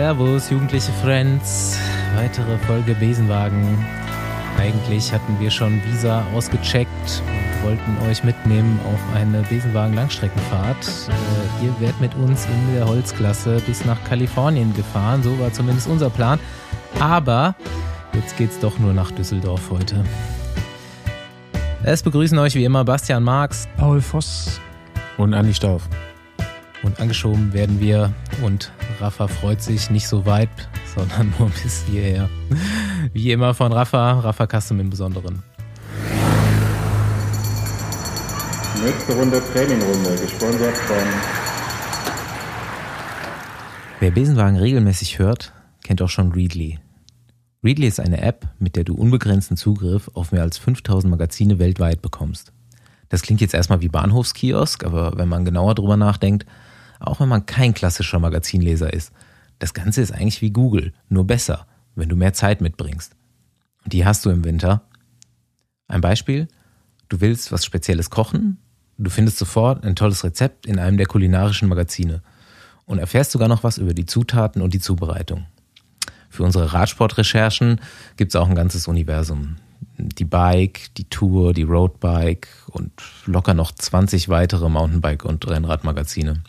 Servus, jugendliche Friends. Weitere Folge Besenwagen. Eigentlich hatten wir schon Visa ausgecheckt und wollten euch mitnehmen auf eine Besenwagen-Langstreckenfahrt. Äh, ihr werdet mit uns in der Holzklasse bis nach Kalifornien gefahren. So war zumindest unser Plan. Aber jetzt geht's doch nur nach Düsseldorf heute. Es begrüßen euch wie immer Bastian Marx, Paul Voss und Andi Stauf. Und angeschoben werden wir und Rafa freut sich nicht so weit, sondern nur bis hierher. Wie immer von Rafa, Rafa Custom im Besonderen. Nächste Runde Trainingrunde, gesponsert von. Wer Besenwagen regelmäßig hört, kennt auch schon Readly. Readly ist eine App, mit der du unbegrenzten Zugriff auf mehr als 5000 Magazine weltweit bekommst. Das klingt jetzt erstmal wie Bahnhofskiosk, aber wenn man genauer drüber nachdenkt, auch wenn man kein klassischer Magazinleser ist, das Ganze ist eigentlich wie Google, nur besser, wenn du mehr Zeit mitbringst. Und die hast du im Winter. Ein Beispiel, du willst was Spezielles kochen, du findest sofort ein tolles Rezept in einem der kulinarischen Magazine und erfährst sogar noch was über die Zutaten und die Zubereitung. Für unsere Radsportrecherchen gibt es auch ein ganzes Universum die Bike, die Tour, die Roadbike und locker noch 20 weitere Mountainbike- und Rennradmagazine.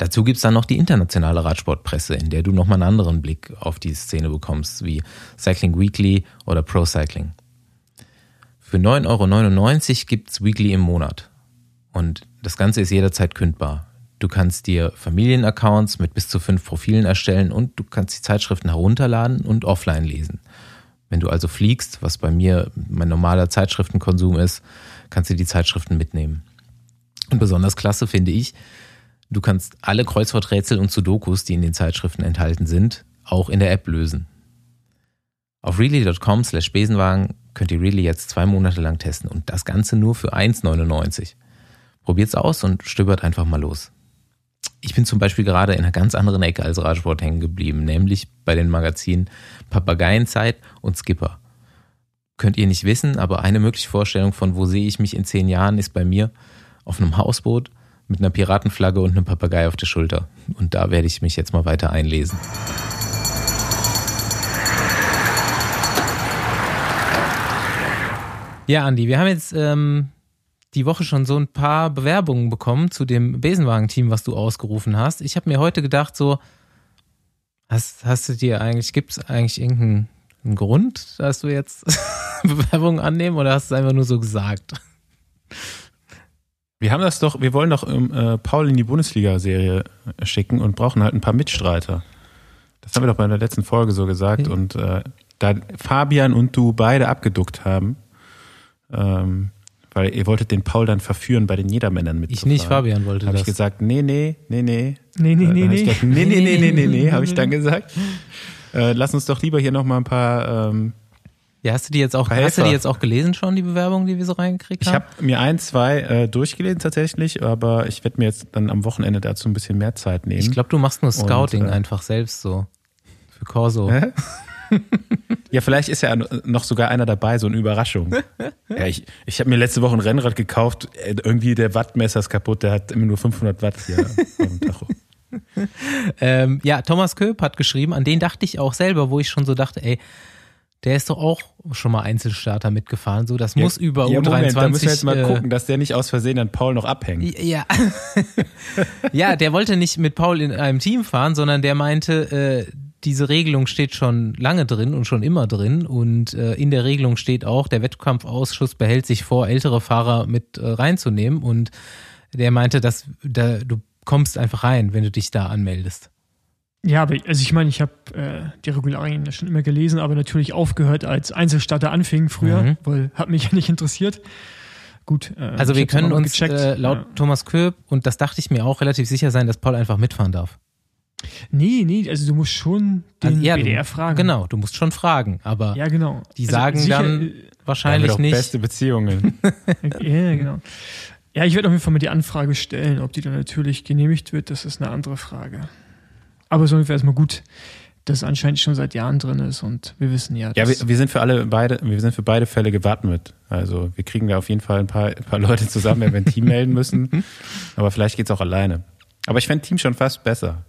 Dazu gibt es dann noch die internationale Radsportpresse, in der du nochmal einen anderen Blick auf die Szene bekommst, wie Cycling Weekly oder Pro Cycling. Für 9,99 Euro gibt es Weekly im Monat. Und das Ganze ist jederzeit kündbar. Du kannst dir Familienaccounts mit bis zu fünf Profilen erstellen und du kannst die Zeitschriften herunterladen und offline lesen. Wenn du also fliegst, was bei mir mein normaler Zeitschriftenkonsum ist, kannst du die Zeitschriften mitnehmen. Und besonders klasse finde ich, du kannst alle Kreuzworträtsel und Sudokus, die in den Zeitschriften enthalten sind, auch in der App lösen. Auf really.com slash Besenwagen könnt ihr Really jetzt zwei Monate lang testen und das Ganze nur für 1,99. Probiert's aus und stöbert einfach mal los. Ich bin zum Beispiel gerade in einer ganz anderen Ecke als Radsport hängen geblieben, nämlich bei den Magazinen Papageienzeit und Skipper. Könnt ihr nicht wissen, aber eine mögliche Vorstellung von, wo sehe ich mich in zehn Jahren, ist bei mir auf einem Hausboot mit einer Piratenflagge und einem Papagei auf der Schulter. Und da werde ich mich jetzt mal weiter einlesen. Ja, Andi, wir haben jetzt ähm, die Woche schon so ein paar Bewerbungen bekommen zu dem Besenwagen-Team, was du ausgerufen hast. Ich habe mir heute gedacht, so, hast, hast du dir eigentlich, gibt es eigentlich irgendeinen Grund, dass du jetzt Bewerbungen annehmen oder hast du es einfach nur so gesagt? Wir haben das doch, wir wollen doch ähm, äh, Paul in die Bundesliga-Serie schicken und brauchen halt ein paar Mitstreiter. Das haben wir doch bei der letzten Folge so gesagt. Okay. Und äh, da Fabian und du beide abgeduckt haben, ähm, weil ihr wolltet den Paul dann verführen, bei den Jedermännern mitzufahren. Ich nicht, Fabian wollte hab das. Habe ich gesagt, nee, nee, nee, nee. Nee, nee, nee, nee. Gesagt, nee, nee, nee, nee, nee, nee, habe ich dann gesagt. Äh, lass uns doch lieber hier noch mal ein paar ähm, ja, hast du die jetzt auch, hast du die jetzt auch gelesen schon, die Bewerbung, die wir so reingekriegt haben? Ich habe mir ein, zwei äh, durchgelesen tatsächlich, aber ich werde mir jetzt dann am Wochenende dazu ein bisschen mehr Zeit nehmen. Ich glaube, du machst nur Scouting Und, äh, einfach selbst so. Für Corso. Hä? Ja, vielleicht ist ja noch sogar einer dabei, so eine Überraschung. Ja, ich, ich habe mir letzte Woche ein Rennrad gekauft, äh, irgendwie der Wattmesser ist kaputt, der hat immer nur 500 Watt hier auf dem Tacho. ähm, ja, Thomas Köp hat geschrieben, an den dachte ich auch selber, wo ich schon so dachte, ey, der ist doch auch schon mal Einzelstarter mitgefahren, so das ja, muss über ja, U23. Moment, da müssen wir jetzt mal äh, gucken, dass der nicht aus Versehen an Paul noch abhängt. Ja, ja, der wollte nicht mit Paul in einem Team fahren, sondern der meinte, äh, diese Regelung steht schon lange drin und schon immer drin. Und äh, in der Regelung steht auch, der Wettkampfausschuss behält sich vor, ältere Fahrer mit äh, reinzunehmen. Und der meinte, dass da, du kommst einfach rein, wenn du dich da anmeldest. Ja, aber also ich meine, ich habe äh, die Regularien ja schon immer gelesen, aber natürlich aufgehört, als Einzelstarter anfing früher, mhm. weil hat mich ja nicht interessiert. Gut. Äh, also wir können uns äh, laut ja. Thomas Köp, und das dachte ich mir auch, relativ sicher sein, dass Paul einfach mitfahren darf. Nee, nee, also du musst schon den also, ja, BDR fragen. Genau, du musst schon fragen, aber ja, genau. die also sagen sicher, dann äh, wahrscheinlich nicht. Beste Beziehungen. ja, genau. Ja, ich werde auf jeden Fall mal die Anfrage stellen, ob die dann natürlich genehmigt wird, das ist eine andere Frage. Aber so ungefähr erstmal gut, dass es anscheinend schon seit Jahren drin ist und wir wissen ja. Ja, wir, wir, sind für alle beide, wir sind für beide Fälle gewappnet. Also wir kriegen da auf jeden Fall ein paar, ein paar Leute zusammen, wenn wir ein Team melden müssen. Aber vielleicht geht's auch alleine. Aber ich fände Team schon fast besser.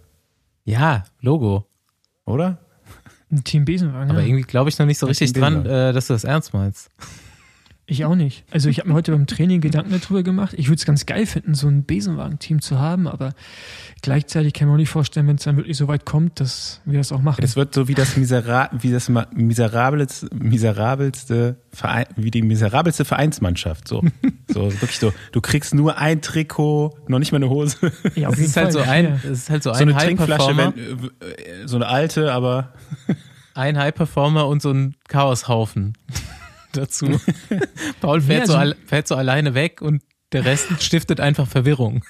Ja, Logo. Oder? Ein Team Besenwagen. Aber irgendwie glaube ich noch nicht so Ja, richtig dran, äh, dass du das ernst meinst. Ich auch nicht. Also ich habe mir heute beim Training Gedanken darüber gemacht. Ich würde es ganz geil finden, so ein Besenwagen-Team zu haben, aber gleichzeitig kann ich mir auch nicht vorstellen, wenn es dann wirklich so weit kommt, dass wir das auch machen. Das wird so wie das, Misera wie das miserabelste, miserabelste Verein, wie die miserabelste Vereinsmannschaft. So. so wirklich so. Du kriegst nur ein Trikot, noch nicht mal eine Hose. ja, auf Es jeden ist halt so Fall. ein, Ja. es ist halt so So ein eine Trinkflasche, wenn, äh, so eine alte, aber ein High-Performer und so ein Chaoshaufen dazu. Paul fährt, Ja, so so- al- fährt so alleine weg und der Rest stiftet einfach Verwirrung.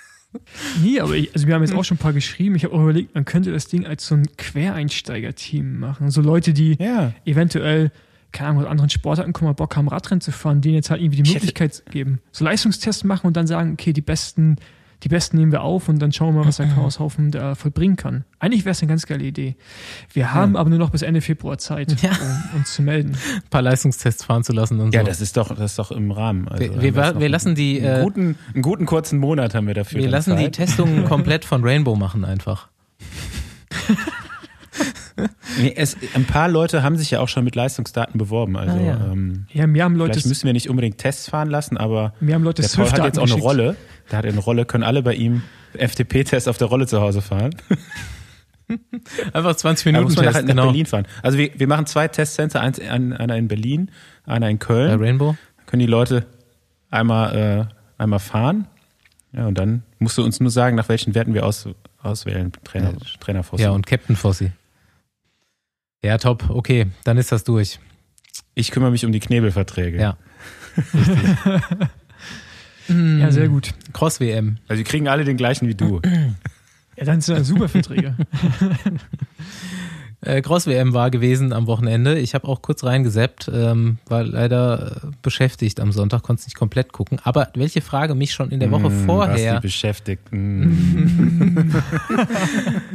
Nee, aber ich, also wir haben jetzt auch schon ein paar geschrieben. Ich habe auch überlegt, man könnte das Ding als so ein Quereinsteiger-Team machen. So Leute, die ja. eventuell, keine Ahnung, aus anderen Sportarten kommen, mal Bock haben, Radrennen zu fahren, denen jetzt halt irgendwie die Möglichkeit geben. So Leistungstests machen und dann sagen, okay, die besten, die besten nehmen wir auf und dann schauen wir mal, was der Chaoshaufen da vollbringen kann. Eigentlich wäre es eine ganz geile Idee. Wir haben aber nur noch bis Ende Februar Zeit, Ja. um uns zu melden. Ein paar Leistungstests fahren zu lassen und Ja, so. das ist doch, das ist doch im Rahmen. Also, wir, wir, wir lassen die, einen, äh, guten, einen guten kurzen Monat haben wir dafür. wir lassen die Zeit. Testungen komplett von Rainbow machen einfach. Nee, es, ein paar Leute haben sich ja auch schon mit Leistungsdaten beworben. Also Ah, ja. ähm, Ja, mir haben Leute, vielleicht müssen wir nicht unbedingt Tests fahren lassen, aber mir haben Leute der Paul hat jetzt auch eine. Rolle. Der hat eine Rolle, können alle bei ihm FTP-Test auf der Rolle zu Hause fahren. Einfach 20 Da Minuten muss man Test, halt nach genau. Berlin fahren. Also wir, wir machen zwei Testcenter, eins, ein- einer in Berlin, einer in Bei Köln. Rainbow. können die Leute einmal, äh, einmal fahren. Ja, und dann musst du uns nur sagen, nach welchen Werten wir aus, auswählen, Trainer, Trainer Ja, und Captain Fossi. Ja, top. Okay, dann ist das durch. ich kümmere mich um die Knebelverträge. Ja. Ja, sehr gut. Cross-WM. Also die kriegen alle den gleichen wie du. Ja, dann sind das super Verträge. Äh, Cross-WM war gewesen am Wochenende. Ich habe auch kurz reingeseppt, ähm, war leider beschäftigt am Sonntag, konnte es nicht komplett gucken. Aber welche Frage mich schon in der Woche die vorher, Beschäftigten.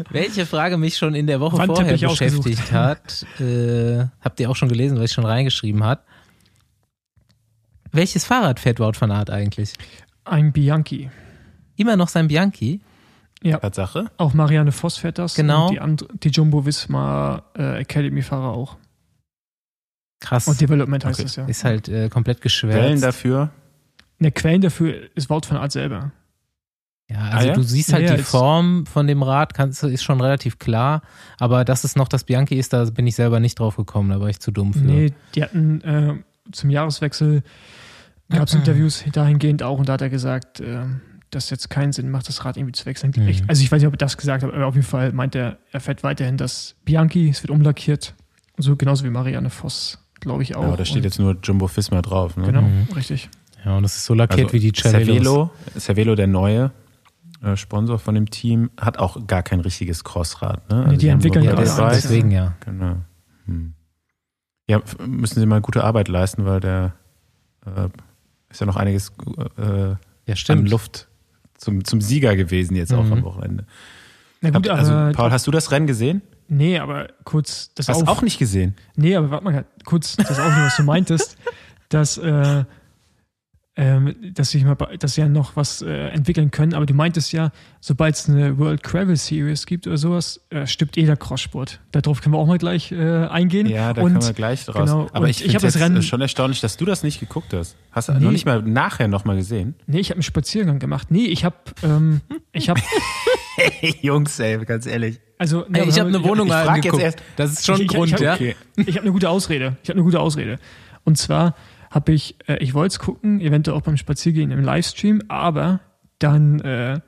welche Frage mich schon in der Woche vorher Wandteppich ausgesucht. beschäftigt hat, äh, habt ihr auch schon gelesen, was ich schon reingeschrieben hat. Welches Fahrrad fährt Wout van Aert eigentlich? Ein Bianchi. Immer noch sein Bianchi? Tatsache. Auch Marianne Voss fährt das. Genau. Und die, and, die Jumbo Visma äh, Academy-Fahrer auch. Krass. Und Development heißt Okay. das ja. Ist halt äh, komplett geschwärzt. dafür. Eine Quellen dafür ist Wout van Aert selber. Ja, also Ah, ja? du siehst halt Ja, die Form von dem Rad, kannst, ist schon relativ klar. Aber dass es noch das Bianchi ist, da bin ich selber nicht drauf gekommen, da war ich zu dumm für. Nee, die hatten äh, zum Jahreswechsel gab es Interviews dahingehend auch und da hat er gesagt, äh, dass jetzt keinen Sinn macht, das Rad irgendwie zu wechseln. Mhm. Ich, also ich weiß nicht, ob er das gesagt hat, aber auf jeden Fall meint er, er fährt weiterhin das Bianchi, es wird umlackiert. So genauso wie Marianne Voss, glaube ich auch. Ja, da steht Und- jetzt nur Jumbo Fisma drauf. Ne? Genau, Mhm. richtig. Ja, und das ist so lackiert Also wie die. Cervelo, Cervelo, der neue äh, Sponsor von dem Team, hat auch gar kein richtiges Crossrad. Ne? Nee, die haben entwickeln Ja, das, Weiß. deswegen ja. Genau. Hm. Ja, müssen sie mal gute Arbeit leisten, weil der äh, ist ja noch einiges äh, Ja, an stimmt. Luft zum, zum Sieger gewesen jetzt auch Mhm. am Wochenende. Na gut, Habt- also, aber, Paul, hast du das Rennen gesehen? nee, aber kurz das Hast auf, du auch nicht gesehen? Nee, aber warte mal kurz, das auch, was du meintest, dass, äh, ähm, dass sich mal, dass sie ja noch was äh, entwickeln können, aber du meintest ja, sobald es eine World Gravel Series gibt oder sowas, äh, stirbt eh der Crosssport. Darauf können wir auch mal gleich äh, eingehen. Ja, da Und können wir gleich draus. genau, Aber ich, ich hab finde das es Rennen- schon erstaunlich, dass du das nicht geguckt hast. Hast du Nee. noch nicht mal nachher nochmal gesehen? Nee, ich habe einen Spaziergang gemacht. Nee, ich habe, ähm, ich habe, Hey, Jungs, ey, ganz ehrlich. also, nee, Ey, ich habe eine Wohnung ich frag jetzt angeguckt. erst- das ist schon ein Ich- ich- Grund, ich hab- ja. Okay. Ich habe eine gute Ausrede. Ich habe eine gute Ausrede. Und zwar habe ich, äh, ich wollte es gucken, eventuell auch beim Spaziergehen im Livestream, aber dann äh,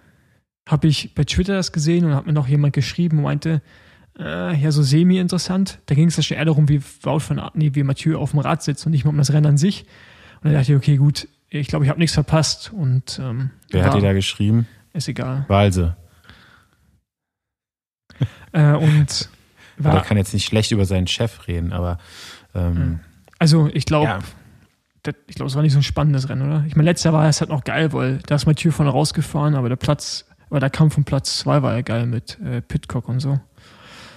habe ich bei Twitter das gesehen und hat mir noch jemand geschrieben und meinte, äh, ja, so semi-interessant. Da ging es ja schon eher darum, wie Wout von nee, wie Mathieu auf dem Rad sitzt und nicht mal um das Rennen an sich. Und dann dachte ich, okay, gut, ich glaube, ich habe nichts verpasst und ähm, Wer hat war- dir da geschrieben? ist egal. Walse. Äh, und Der war, kann jetzt nicht schlecht über seinen Chef reden, aber ähm, Also ich glaube, Ja. Das- ich glaube, es war nicht so ein spannendes Rennen, oder? Ich meine, letztes Jahr war es halt noch geil, weil da ist Mathieu vorne rausgefahren, aber der Platz, aber der Kampf um Platz zwei war ja geil mit äh, Pitcock und so.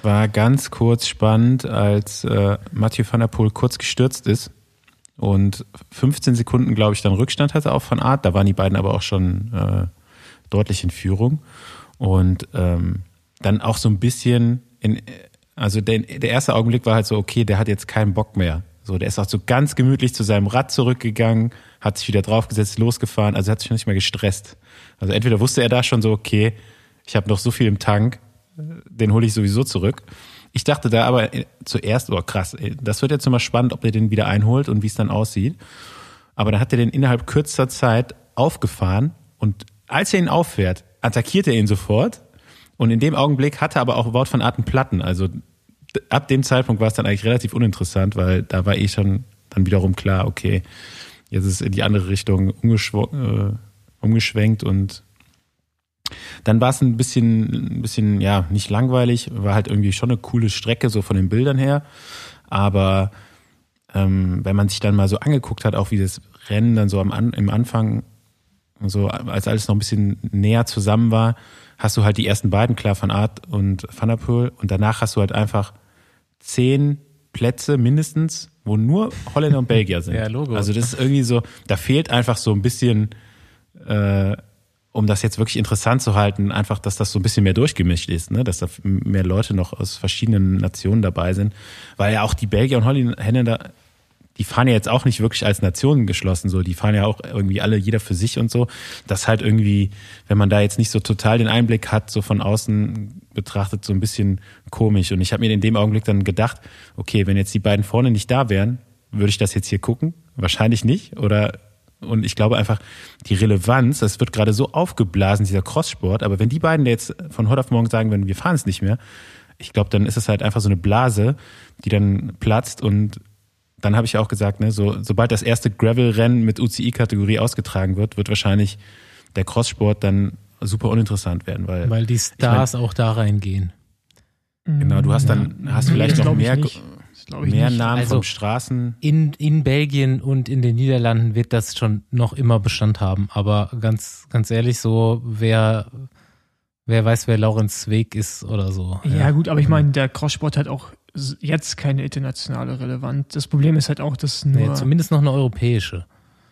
war ganz kurz spannend, als äh, Mathieu van der Poel kurz gestürzt ist und 15 Sekunden, glaube ich, dann Rückstand hatte auf Van Aert. Da waren die beiden aber auch schon äh, deutlich in Führung. Und ähm, dann auch so ein bisschen in, also der, der erste Augenblick war halt so, okay, der hat jetzt keinen Bock mehr. So, der ist auch so ganz gemütlich zu seinem Rad zurückgegangen, hat sich wieder draufgesetzt, losgefahren, also hat sich nicht mehr gestresst. Also entweder wusste er da schon so, okay, ich habe noch so viel im Tank, den hole ich sowieso zurück. Ich dachte da aber zuerst, oh krass, das wird jetzt immer spannend, ob er den wieder einholt und wie es dann aussieht. Aber dann hat er den innerhalb kürzester Zeit aufgefahren und als er ihn auffährt, attackiert er ihn sofort. Und in dem Augenblick hatte er aber auch Wort von Arten Platten. Also ab dem Zeitpunkt war es dann eigentlich relativ uninteressant, weil da war eh schon dann wiederum klar, okay, jetzt ist in die andere Richtung äh, umgeschwenkt und dann war es ein bisschen, ein bisschen, ja, nicht langweilig, war halt irgendwie schon eine coole Strecke, so von den Bildern her. Aber ähm, wenn man sich dann mal so angeguckt hat, auch wie das Rennen dann so am im Anfang, so als alles noch ein bisschen näher zusammen war, hast du halt die ersten beiden, klar, von Art und Van der Poel, und danach hast du halt einfach zehn Plätze mindestens, wo nur Holländer und Belgier sind. Ja, Logo. Also das ist irgendwie so, da fehlt einfach so ein bisschen, äh, um das jetzt wirklich interessant zu halten, einfach, dass das so ein bisschen mehr durchgemischt ist, ne? dass da mehr Leute noch aus verschiedenen Nationen dabei sind, weil ja auch die Belgier und Holländer die fahren ja jetzt auch nicht wirklich als Nationen geschlossen, so, die fahren ja auch irgendwie alle jeder für sich und so. Das halt irgendwie, wenn man da jetzt nicht so total den Einblick hat, so von außen betrachtet, so ein bisschen komisch. Und ich habe mir in dem Augenblick dann gedacht, okay, wenn jetzt die beiden vorne nicht da wären, würde ich das jetzt hier gucken? Wahrscheinlich nicht. Oder und ich glaube einfach, die Relevanz, das wird gerade so aufgeblasen, dieser Crosssport, aber wenn die beiden jetzt von heute auf morgen sagen würden, wir fahren es nicht mehr, ich glaube, dann ist es halt einfach so eine Blase, die dann platzt und dann habe ich auch gesagt, ne, so, sobald das erste Gravel-Rennen mit UCI-Kategorie ausgetragen wird, wird wahrscheinlich der Crosssport dann super uninteressant werden, weil weil die Stars ich mein, auch da reingehen. Genau, du hast dann hast vielleicht noch mehr mehr Namen also von Straßen. In in Belgien und in den Niederlanden wird das schon noch immer Bestand haben, aber ganz ganz ehrlich so wer wer weiß, wer Laurenz Weg ist oder so. Ja, ja. gut, aber ich meine, der Crosssport hat auch jetzt keine internationale Relevanz. Das Problem ist halt auch, dass nur. Nee, zumindest noch eine europäische.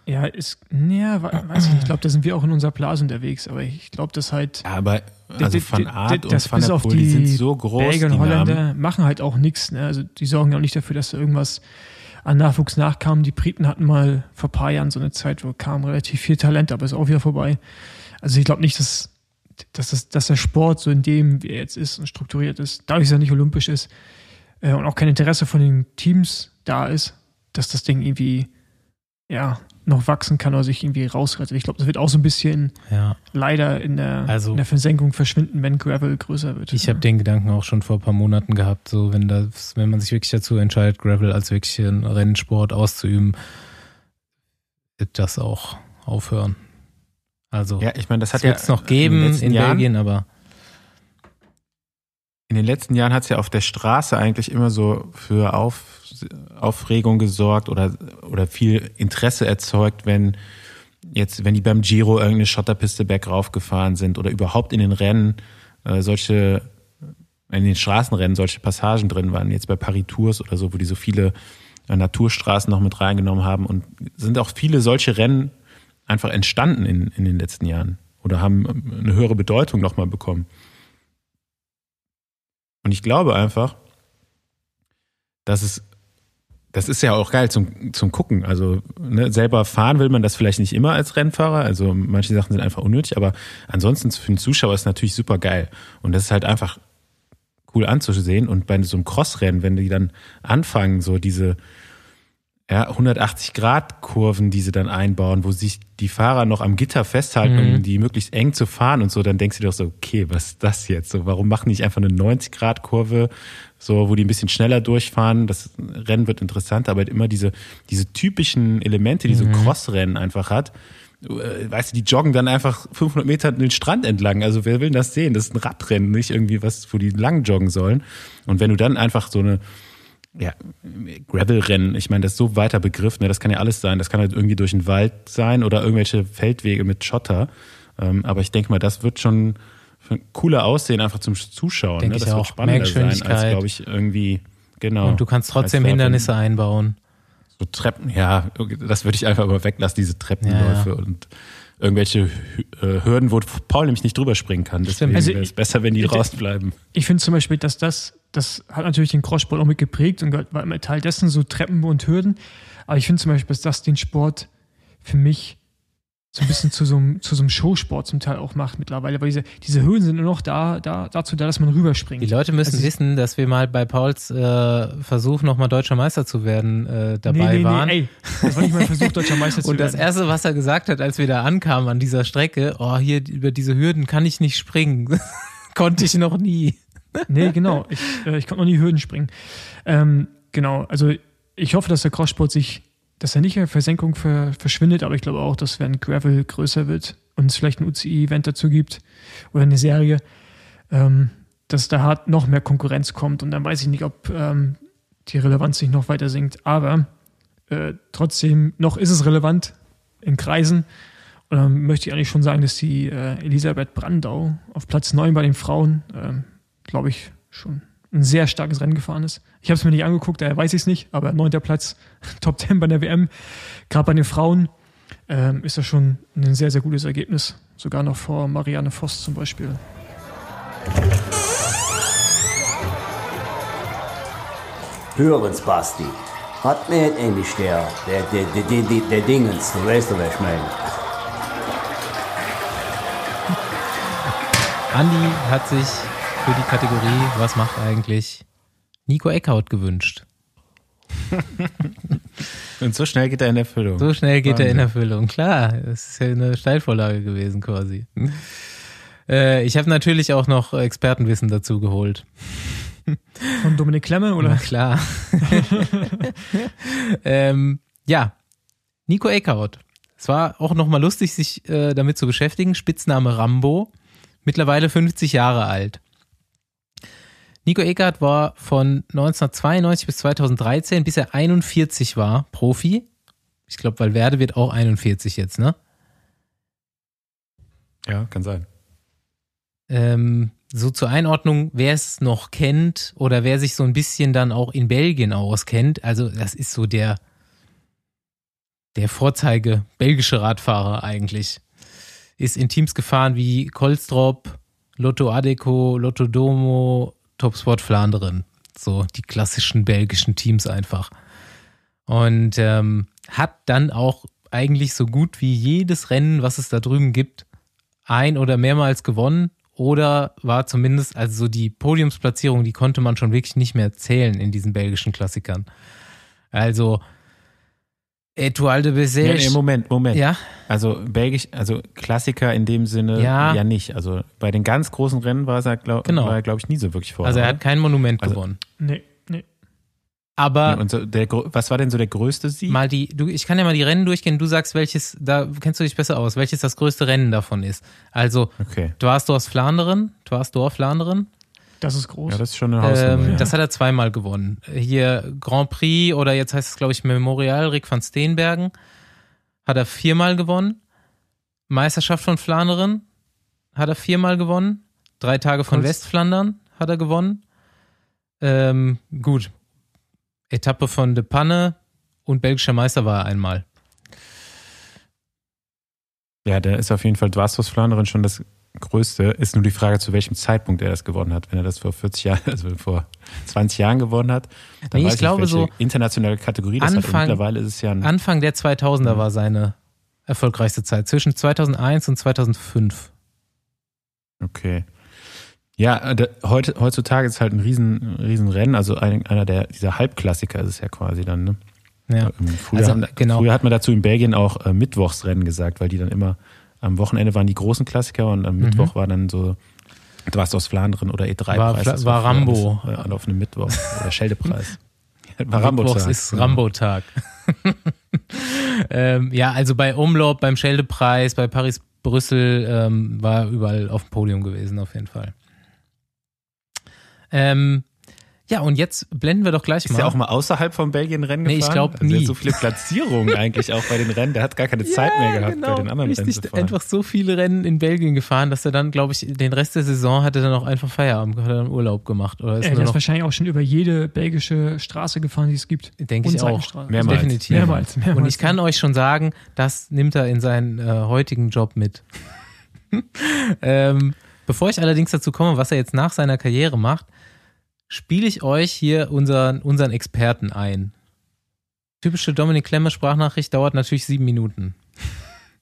Ja, ist, ja, weiß ich nicht. Ich glaube, da sind wir auch in unserer Blase unterwegs, aber ich glaube, dass halt. Ja, aber also von Art und von der Pol, die, die sind so groß. Belgier und Holländer machen halt auch nichts. Ne? Also die sorgen ja auch nicht dafür, dass da irgendwas an Nachwuchs nachkam. Die Briten hatten mal vor ein paar Jahren so eine Zeit, wo kam relativ viel Talent, aber ist auch wieder vorbei. Also ich glaube nicht, dass, dass, das, dass der Sport so in dem, wie er jetzt ist und strukturiert ist, dadurch, dass er nicht olympisch ist, äh, und auch kein Interesse von den Teams da ist, dass das Ding irgendwie ja noch wachsen kann oder sich irgendwie rausrettet. Ich glaube, das wird auch so ein bisschen ja. leider in der, also, in der Versenkung verschwinden, wenn Gravel größer wird. Ich habe den Gedanken auch schon vor ein paar Monaten gehabt, so wenn das, wenn man sich wirklich dazu entscheidet, Gravel als wirklich einen Rennsport auszuüben, wird das auch aufhören. Also ja, ich meine, das hat ja noch geben in, in Belgien, aber in den letzten Jahren hat es ja auf der Straße eigentlich immer so für auf, Aufregung gesorgt oder, oder viel Interesse erzeugt, wenn jetzt, wenn die beim Giro irgendeine Schotterpiste bergauf gefahren sind oder überhaupt in den Rennen äh, solche, in den Straßenrennen solche Passagen drin waren, jetzt bei Paris Tours oder so, wo die so viele äh, Naturstraßen noch mit reingenommen haben und sind auch viele solche Rennen einfach entstanden in, in den letzten Jahren oder haben eine höhere Bedeutung nochmal bekommen. Und ich glaube einfach, dass es, das ist ja auch geil zum, zum Gucken. Also ne, selber fahren will man das vielleicht nicht immer als Rennfahrer. Also manche Sachen sind einfach unnötig, aber ansonsten für den Zuschauer ist es natürlich super geil. Und das ist halt einfach cool anzusehen. Und bei so einem Crossrennen, wenn die dann anfangen, so diese, ja, 180 Grad Kurven, die sie dann einbauen, wo sich die Fahrer noch am Gitter festhalten, mhm. um die möglichst eng zu fahren und so, dann denkst du dir doch so, okay, was ist das jetzt? So, warum machen die nicht einfach eine 90 Grad Kurve, so, wo die ein bisschen schneller durchfahren? Das Rennen wird interessant, aber halt immer diese, diese typischen Elemente, die so mhm. Crossrennen einfach hat. Äh, weißt du, die joggen dann einfach 500 Meter den Strand entlang. Also wer will das sehen? Das ist ein Radrennen, nicht irgendwie was, wo die lang joggen sollen. Und wenn du dann einfach so eine, ja, Gravel-Rennen, ich meine, das ist so weiter Begriff, ne? das kann ja alles sein. Das kann halt irgendwie durch den Wald sein oder irgendwelche Feldwege mit Schotter. Ähm, aber ich denke mal, das wird schon cooler aussehen, einfach zum Zuschauen. Denk ne? Das wird auch. spannender sein, als, glaube ich, irgendwie, genau. Und du kannst trotzdem Hindernisse einbauen. So Treppen, ja, das würde ich einfach aber weglassen, diese Treppenläufe ja, ja. und irgendwelche äh, Hürden, wo Paul nämlich nicht drüber springen kann. Deswegen Also wäre es besser, wenn die draußen bleiben. Ich finde zum Beispiel, dass das, das hat natürlich den Crosssport auch mit geprägt und war immer Teil dessen, so Treppen und Hürden. Aber ich finde zum Beispiel, dass das den Sport für mich so ein bisschen zu so einem, zu so einem Showsport zum Teil auch macht mittlerweile, weil diese, diese Höhen sind nur noch da, da, dazu da, dass man rüberspringt. Die Leute müssen Also- wissen, dass wir mal bei Pauls äh, Versuch, nochmal deutscher Meister zu werden, äh, dabei waren. ey, das war nicht mein Versuch, deutscher Meister zu Und das werden. erste, was er gesagt hat, als wir da ankamen an dieser Strecke, oh, hier über diese Hürden kann ich nicht springen. Konnte ich noch nie. Nee, genau. Ich, äh, ich konnte noch nie Hürden springen. Ähm, genau, also ich hoffe, dass der Crosssport sich, dass er nicht in Versenkung ver, verschwindet, aber ich glaube auch, dass wenn Gravel größer wird und es vielleicht ein UCI-Event dazu gibt oder eine Serie, ähm, dass da hart noch mehr Konkurrenz kommt und dann weiß ich nicht, ob ähm, die Relevanz sich noch weiter sinkt. Aber äh, trotzdem, noch ist es relevant in Kreisen. Und dann möchte ich eigentlich schon sagen, dass die äh, Elisabeth Brandau auf Platz 9 bei den Frauen, ähm, glaube ich, schon ein sehr starkes Rennen gefahren ist. Ich habe es mir nicht angeguckt, daher weiß ich es nicht, aber neunter Platz, Top 10 bei der WM, gerade bei den Frauen, ähm, ist das schon ein sehr, sehr gutes Ergebnis. Sogar noch vor Marianne Voss zum Beispiel. Hören's, Basti. Hat mir jetzt endlich der, der, der, der, der, der, der Dingens, du weißt doch, was ich meine. Andi hat sich für die Kategorie Was macht eigentlich Nico Eckhout gewünscht. Und so schnell geht er in Erfüllung. So schnell geht er in Wahnsinn. Erfüllung. Klar, das ist ja eine Steilvorlage gewesen quasi. Äh, ich habe natürlich auch noch Expertenwissen dazu geholt. Von Dominik Klemme Na oder? klar. ähm, ja, Nico Eckhout. Es war auch nochmal lustig, sich äh, damit zu beschäftigen. Spitzname Rambo. Mittlerweile 50 Jahre alt. Nico Eckert war von 1992 bis 2013, bis er 41 war, Profi. Ich glaube, Valverde wird auch 41 jetzt, ne? Ja, kann sein. Ähm, so zur Einordnung, wer es noch kennt oder wer sich so ein bisschen dann auch in Belgien auskennt, also das ist so der, der Vorzeige belgische Radfahrer eigentlich. Ist in Teams gefahren wie Kolstrop, Lotto Adeco, Lotto Domo, Topsport Flanderen. So die klassischen belgischen Teams einfach. Und ähm, hat dann auch eigentlich so gut wie jedes Rennen, was es da drüben gibt, ein oder mehrmals gewonnen oder war zumindest, also so die Podiumsplatzierung, die konnte man schon wirklich nicht mehr zählen in diesen belgischen Klassikern. Also Etoile de Ja, Bessèges. nee, Moment, Moment. Ja, Also Belgisch, also Klassiker in dem Sinne Ja. ja, nicht. Also bei den ganz großen Rennen war er, glaube Genau. war er, glaube ich, nie so wirklich vor. also er hat kein Monument Also- gewonnen. Nee, nee. Aber und so der, was war denn so der größte Sieg? mal die, du, ich kann ja mal die Rennen durchgehen. Du sagst, welches, da kennst du dich besser aus, welches das größte Rennen davon ist. Also, Okay. Dwarsdorf Flanderen, Dwarsdorf Flanderen, Das ist groß. Ja, das ist schon eine Hausnummer. ähm, ja. das hat er zweimal gewonnen. Hier Grand Prix oder jetzt heißt es, glaube ich, Memorial Rick van Steenbergen hat er viermal gewonnen. Meisterschaft von Flanderen hat er viermal gewonnen. Drei Tage von Kurz. Westflandern hat er gewonnen. Ähm, gut. Etappe von De Panne und belgischer Meister war er einmal. ja, der ist auf jeden Fall Dwarsdorf Flandern schon das größte. Ist nur die Frage, zu welchem Zeitpunkt er das gewonnen hat. Wenn er das vor 40 Jahren, also vor 20 Jahren gewonnen hat, dann Nee, ich glaube nicht, welche so internationale Kategorie das hat. Anfang- mittlerweile ist es ja ein Anfang der 2000er war seine erfolgreichste Zeit. Zwischen 2001 und 2005. Okay. Ja, da, heute, heutzutage ist es halt ein riesen, riesen Rennen, also ein, einer der, dieser Halbklassiker ist es ja quasi dann, ne? Ja. Früher, Also, haben, genau. früher hat man dazu in Belgien auch äh, Mittwochsrennen gesagt, weil die dann immer am Wochenende waren die großen Klassiker und am Mittwoch war dann so du warst aus Flandern oder E3 Mhm. War Preis. War Rambo. alles, äh, auf einem Mittwoch oder Scheldepreis. war Rambo Mittwochs ist Rambo-Tag. ähm, ja, also bei Umlaub, beim Scheldepreis, bei Paris-Brüssel ähm, war überall auf dem Podium gewesen, auf jeden Fall. Ähm, Ja, und jetzt blenden wir doch gleich Ist mal. er auch mal außerhalb vom Belgien-Rennen Nee, ich gefahren? glaub Also er nie. hat so viele Platzierungen eigentlich auch bei den Rennen. Der hat gar keine Zeit mehr gehabt, bei den anderen Rennen richtig, zu fahren. einfach so viele Rennen in Belgien gefahren, dass er dann, glaube ich, den Rest der Saison hat er dann auch einfach Feierabend, hat er dann Urlaub gemacht. Oder ist Er nur ist noch, wahrscheinlich auch schon über jede belgische Straße gefahren, die es gibt. denke ich auch. Mehrmals. Definitiv. Mehrmals, mehrmals. Und ich kann euch schon sagen, das nimmt er in seinen äh, heutigen Job mit. ähm, bevor ich allerdings dazu komme, was er jetzt nach seiner Karriere macht, spiele ich euch hier unseren, unseren Experten ein. Typische Dominik Klemme Sprachnachricht dauert natürlich sieben Minuten.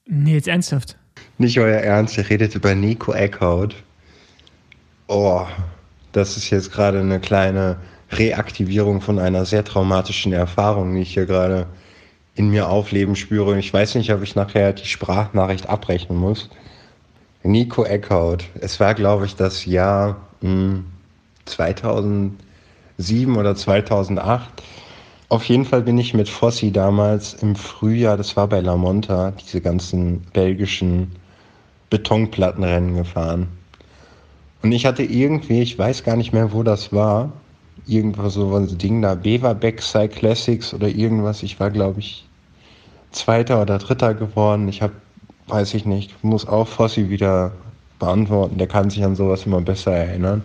Nee, jetzt ernsthaft. Nicht euer Ernst, ihr redet über Nico Eckhout. Oh, das ist jetzt gerade eine kleine Reaktivierung von einer sehr traumatischen Erfahrung, die ich hier gerade in mir aufleben spüre. Und ich weiß nicht, ob ich nachher die Sprachnachricht abrechnen muss. Nico Eckhout. Es war, glaube ich, das Jahr hm, 2007 oder 2008. Auf jeden Fall bin ich mit Fossi damals im Frühjahr, das war bei La Monta, diese ganzen belgischen Betonplattenrennen gefahren. Und ich hatte irgendwie, ich weiß gar nicht mehr, wo das war, irgendwo so ein Ding da, Beverbeck Cyclassics oder irgendwas. Ich war, glaube ich, Zweiter oder Dritter geworden. Ich habe, weiß ich nicht, muss auch Fossi wieder beantworten. Der kann sich an sowas immer besser erinnern.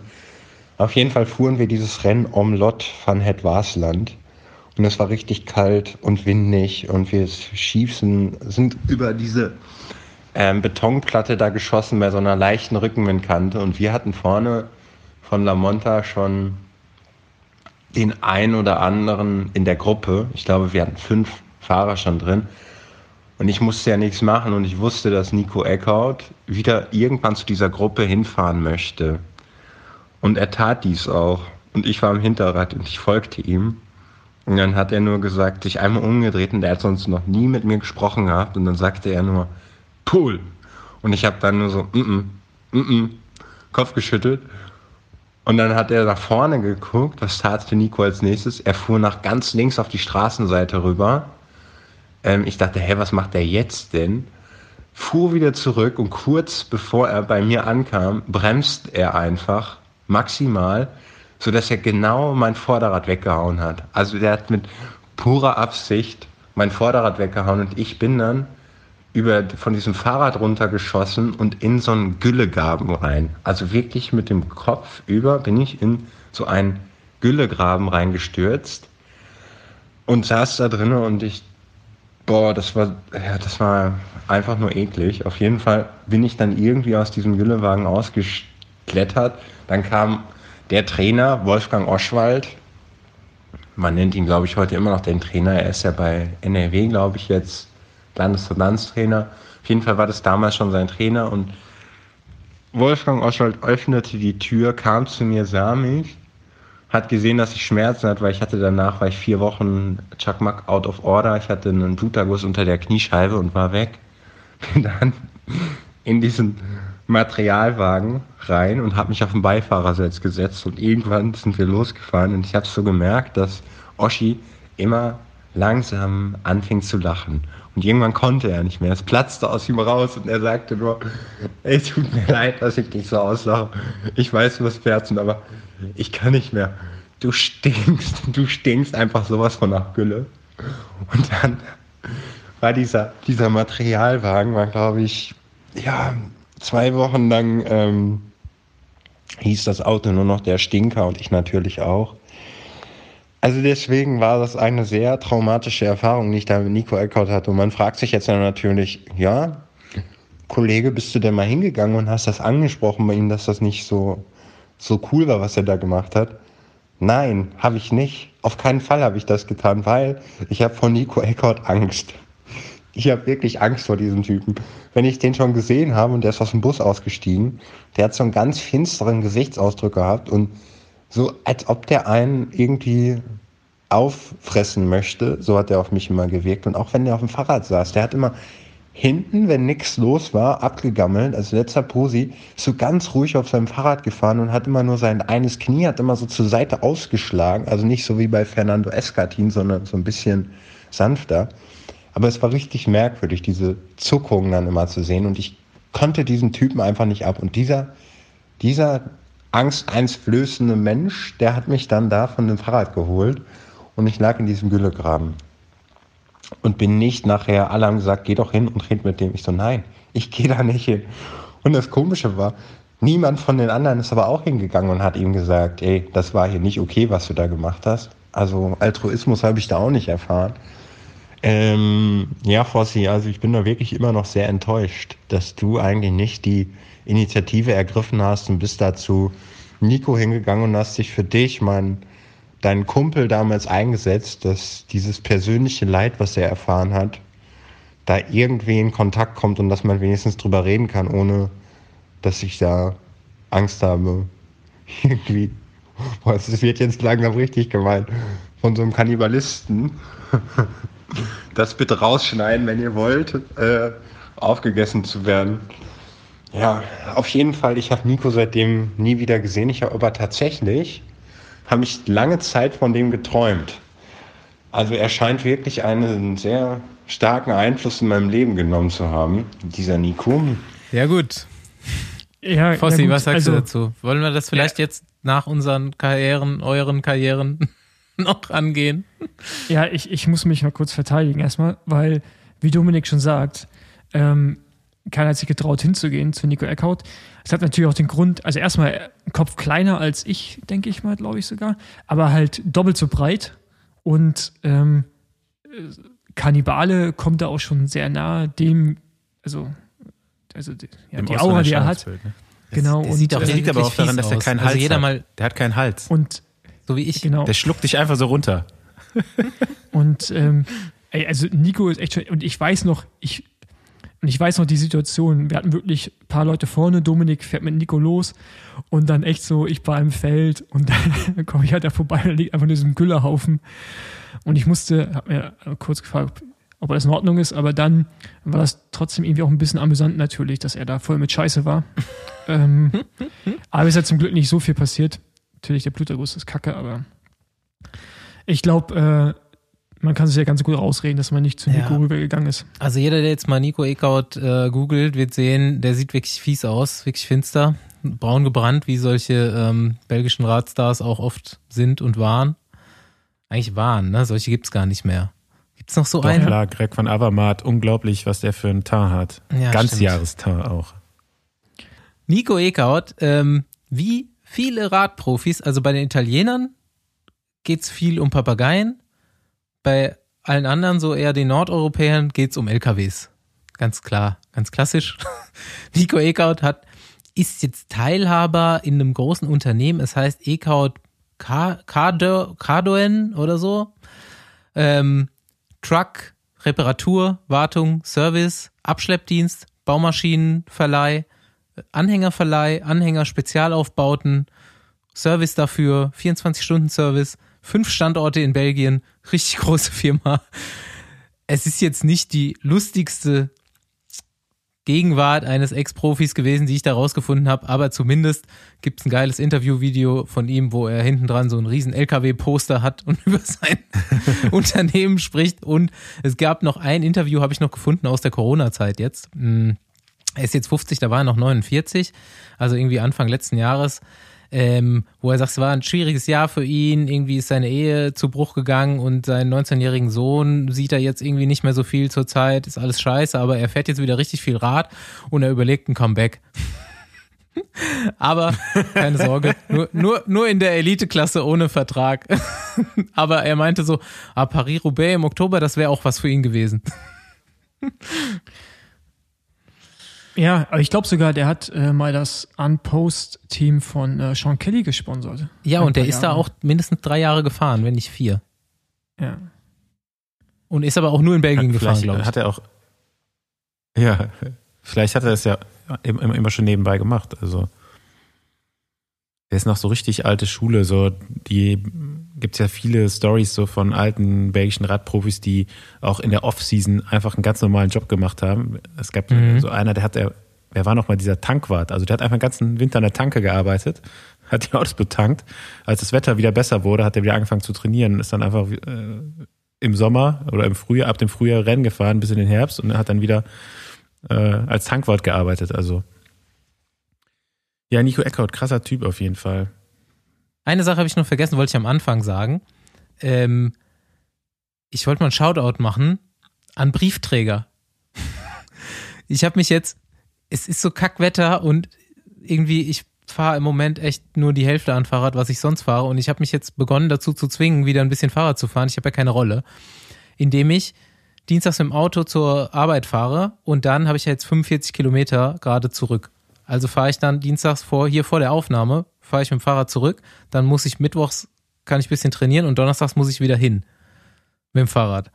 Auf jeden Fall fuhren wir dieses Rennen Omlot van Het Waasland. Und es war richtig kalt und windig und wir schiefen, sind über diese ähm, Betonplatte da geschossen bei so einer leichten Rückenwindkante und wir hatten vorne von La Monta schon den ein oder anderen in der Gruppe. Ich glaube, wir hatten fünf Fahrer schon drin. Und ich musste ja nichts machen und ich wusste, dass Nico Eckhout wieder irgendwann zu dieser Gruppe hinfahren möchte. Und er tat dies auch. Und ich war am Hinterrad und ich folgte ihm. Und dann hat er nur gesagt, sich einmal umgedreht und er hat sonst noch nie mit mir gesprochen gehabt. Und dann sagte er nur, Pool. Und ich habe dann nur so, mm -mm, mm -mm, Kopf geschüttelt. Und dann hat er nach vorne geguckt, was tat der Nico als nächstes? Er fuhr nach ganz links auf die Straßenseite rüber. Ähm, ich dachte, hä, was macht er jetzt denn? Fuhr wieder zurück und kurz bevor er bei mir ankam, bremst er einfach maximal, sodass er genau mein Vorderrad weggehauen hat. Also der hat mit purer Absicht mein Vorderrad weggehauen und ich bin dann über, von diesem Fahrrad runtergeschossen und in so einen Güllegraben rein. Also wirklich mit dem Kopf über bin ich in so einen Güllegraben reingestürzt und saß da drinnen und ich, boah, das war, ja, das war einfach nur eklig. Auf jeden Fall bin ich dann irgendwie aus diesem Güllewagen ausgeklettert. Dann kam der Trainer, Wolfgang Oschwald. Man nennt ihn, glaube ich, heute immer noch den Trainer. Er ist ja bei NRW, glaube ich, jetzt Landesverbandstrainer. Auf jeden Fall war das damals schon sein Trainer und Wolfgang Oschwald öffnete die Tür, kam zu mir, sah mich, hat gesehen, dass ich Schmerzen hatte, weil ich hatte danach, war ich vier Wochen Chakmak out of order. Ich hatte einen Bluterguss unter der Kniescheibe und war weg. Bin dann in diesen Materialwagen rein und habe mich auf den Beifahrersitz gesetzt und irgendwann sind wir losgefahren und ich habe so gemerkt, dass Oschi immer langsam anfing zu lachen. Und irgendwann konnte er nicht mehr. Es platzte aus ihm raus und er sagte nur, ey, tut mir leid, dass ich dich so auslache. Ich weiß, du bist Herzen, aber ich kann nicht mehr. Du stinkst, du stinkst einfach sowas von nach Gülle. Und dann war dieser, dieser Materialwagen, war glaube ich, ja, zwei Wochen lang ähm, hieß das Auto nur noch der Stinker und ich natürlich auch. Also deswegen war das eine sehr traumatische Erfahrung, die ich da mit Nico Eckhout hatte. Und man fragt sich jetzt natürlich, ja, Kollege, bist du denn mal hingegangen und hast das angesprochen bei ihm, dass das nicht so, so cool war, was er da gemacht hat? Nein, habe ich nicht. Auf keinen Fall habe ich das getan, weil ich habe vor Nico Eckhout Angst. Ich habe wirklich Angst vor diesem Typen. Wenn ich den schon gesehen habe und der ist aus dem Bus ausgestiegen, der hat so einen ganz finsteren Gesichtsausdruck gehabt und so, als ob der einen irgendwie auffressen möchte. So hat er auf mich immer gewirkt. Und auch wenn der auf dem Fahrrad saß, der hat immer hinten, wenn nichts los war, abgegammelt, als letzter Posi, so ganz ruhig auf seinem Fahrrad gefahren und hat immer nur sein eines Knie, hat immer so zur Seite ausgeschlagen. Also nicht so wie bei Fernando Escatin, sondern so ein bisschen sanfter. Aber es war richtig merkwürdig, diese Zuckungen dann immer zu sehen. Und ich konnte diesen Typen einfach nicht ab. Und dieser, dieser angsteinflößende Mensch, der hat mich dann da von dem Fahrrad geholt und ich lag in diesem Güllegraben. Und bin nicht nachher, alle haben gesagt, geh doch hin und red mit dem. Ich so, nein, ich gehe da nicht hin. Und das Komische war, niemand von den anderen ist aber auch hingegangen und hat ihm gesagt, ey, das war hier nicht okay, was du da gemacht hast. Also Altruismus habe ich da auch nicht erfahren. Ähm, ja, Fossi, also ich bin da wirklich immer noch sehr enttäuscht, dass du eigentlich nicht die Initiative ergriffen hast und bist dazu Nico hingegangen und hast dich für dich, mein, deinen Kumpel damals eingesetzt, dass dieses persönliche Leid, was er erfahren hat, da irgendwie in Kontakt kommt und dass man wenigstens drüber reden kann, ohne dass ich da Angst habe. Irgendwie, boah, es wird jetzt langsam richtig gemeint, von so einem Kannibalisten. Das bitte rausschneiden, wenn ihr wollt, äh, aufgegessen zu werden. Ja, auf jeden Fall, ich habe Nico seitdem nie wieder gesehen. Ich habe aber tatsächlich, habe ich lange Zeit von dem geträumt. Also er scheint wirklich einen sehr starken Einfluss in meinem Leben genommen zu haben, dieser Nico. Ja, gut. Ja, Fossi, ja gut, was sagst also, du dazu? Wollen wir das vielleicht jetzt nach unseren Karrieren, euren Karrieren noch angehen? Ja, ich, ich muss mich mal kurz verteidigen erstmal, weil, wie Dominik schon sagt, ähm, keiner hat sich getraut hinzugehen zu Nico Eckhout. Es hat natürlich auch den Grund, also erstmal Kopf kleiner als ich, denke ich mal, glaube ich sogar, aber halt doppelt so breit und ähm, Kannibale kommt da auch schon sehr nah dem, also, also die, ja, die Aura, die er hat. Ne? Genau, der und, sieht auch äh, Das liegt aber auch daran, dass der aus. keinen Also Hals jeder hat. mal- Der hat keinen Hals. und So wie ich. genau. Der schluckt dich einfach so runter. Und ähm, ey, also Nico ist echt schon, und ich weiß noch, ich, und ich weiß noch die Situation, wir hatten wirklich ein paar Leute vorne, Dominik fährt mit Nico los und dann echt so, ich war im Feld und dann komme ich halt da vorbei und da liegt einfach nur so ein Güllerhaufen. Und ich musste, hab mir kurz gefragt, ob alles in Ordnung ist, aber dann war das trotzdem irgendwie auch ein bisschen amüsant natürlich, dass er da voll mit Scheiße war. ähm, aber es ist ja zum Glück nicht so viel passiert. Natürlich, der Bluterguss ist kacke, aber ich glaube, äh, man kann sich ja ganz gut rausreden, dass man nicht zu Nico Ja. rübergegangen ist. Also jeder, der jetzt mal Nico Eckhout äh, googelt, wird sehen, der sieht wirklich fies aus, wirklich finster, braun gebrannt, wie solche ähm, belgischen Radstars auch oft sind und waren. Eigentlich waren, ne? Solche gibt's gar nicht mehr. Gibt's noch so Doch einen? klar, Greg van Avermaet, unglaublich, was der für einen Teint hat. Ja, Ganzjahresteint auch. Nico Eckhout, ähm, wie viele Radprofis, also bei den Italienern geht's viel um Papageien, bei allen anderen, so eher den Nordeuropäern, geht's um LKWs. Ganz klar, ganz klassisch. Nico Eckhout hat, ist jetzt Teilhaber in einem großen Unternehmen, es heißt Eckhout Car- Cardo- Cardoen oder so. Ähm, Truck, Reparatur, Wartung, Service, Abschleppdienst, Baumaschinenverleih, Anhängerverleih, Anhänger, Spezialaufbauten, Service dafür, 24-Stunden-Service, fünf Standorte in Belgien, richtig große Firma. Es ist jetzt nicht die lustigste Gegenwart eines Ex-Profis gewesen, die ich da rausgefunden habe, aber zumindest gibt es ein geiles Interviewvideo von ihm, wo er hinten dran so einen riesen LKW-Poster hat und über sein Unternehmen spricht. Und es gab noch ein Interview, habe ich noch gefunden aus der Corona-Zeit jetzt. Hm, Er ist jetzt 50, da war er noch 49, also irgendwie Anfang letzten Jahres ähm, wo er sagt, es war ein schwieriges Jahr für ihn, irgendwie ist seine Ehe zu Bruch gegangen und seinen 19-jährigen Sohn sieht er jetzt irgendwie nicht mehr so viel zur Zeit, ist alles scheiße, aber er fährt jetzt wieder richtig viel Rad und er überlegt ein Comeback. aber keine Sorge, nur, nur, nur in der Eliteklasse ohne Vertrag. aber er meinte so, ah, Paris-Roubaix im Oktober, das wäre auch was für ihn gewesen. Ja, aber ich glaube sogar, der hat äh, mal das Unpost-Team von äh, Sean Kelly gesponsert. Ja, und der paar ist da Jahre. auch mindestens drei Jahre gefahren, wenn nicht vier. Ja. Und ist aber auch nur in Belgien Hat, gefahren, vielleicht glaube ich. hat er auch. Ja, vielleicht hat er es ja im- im- immer schon nebenbei gemacht. Also. Der ist noch so richtig alte Schule, so die gibt's ja viele Stories so von alten belgischen Radprofis, die auch in der Off-Season einfach einen ganz normalen Job gemacht haben. Es gab Mhm. so einer, der hat der, wer war noch mal dieser Tankwart, also der hat einfach den ganzen Winter an der Tanke gearbeitet, hat die Autos betankt. Als das Wetter wieder besser wurde, hat er wieder angefangen zu trainieren und ist dann einfach äh, im Sommer oder im Frühjahr, ab dem Frühjahr Rennen gefahren bis in den Herbst und hat dann wieder äh, als Tankwart gearbeitet. Also Ja, Nico Eckhout, krasser Typ auf jeden Fall. Eine Sache habe ich noch vergessen, wollte ich am Anfang sagen. Ähm, ich wollte mal ein Shoutout machen an Briefträger. ich habe mich jetzt, es ist so Kackwetter und irgendwie, ich fahre im Moment echt nur die Hälfte an Fahrrad, was ich sonst fahre. Und ich habe mich jetzt begonnen dazu zu zwingen, wieder ein bisschen Fahrrad zu fahren. Ich habe ja keine Rolle. Indem ich dienstags mit dem Auto zur Arbeit fahre und dann habe ich ja jetzt 45 Kilometer gerade zurück. Also fahre ich dann dienstags vor, hier vor der Aufnahme, fahre ich mit dem Fahrrad zurück, dann muss ich mittwochs, kann ich ein bisschen trainieren und donnerstags muss ich wieder hin mit dem Fahrrad.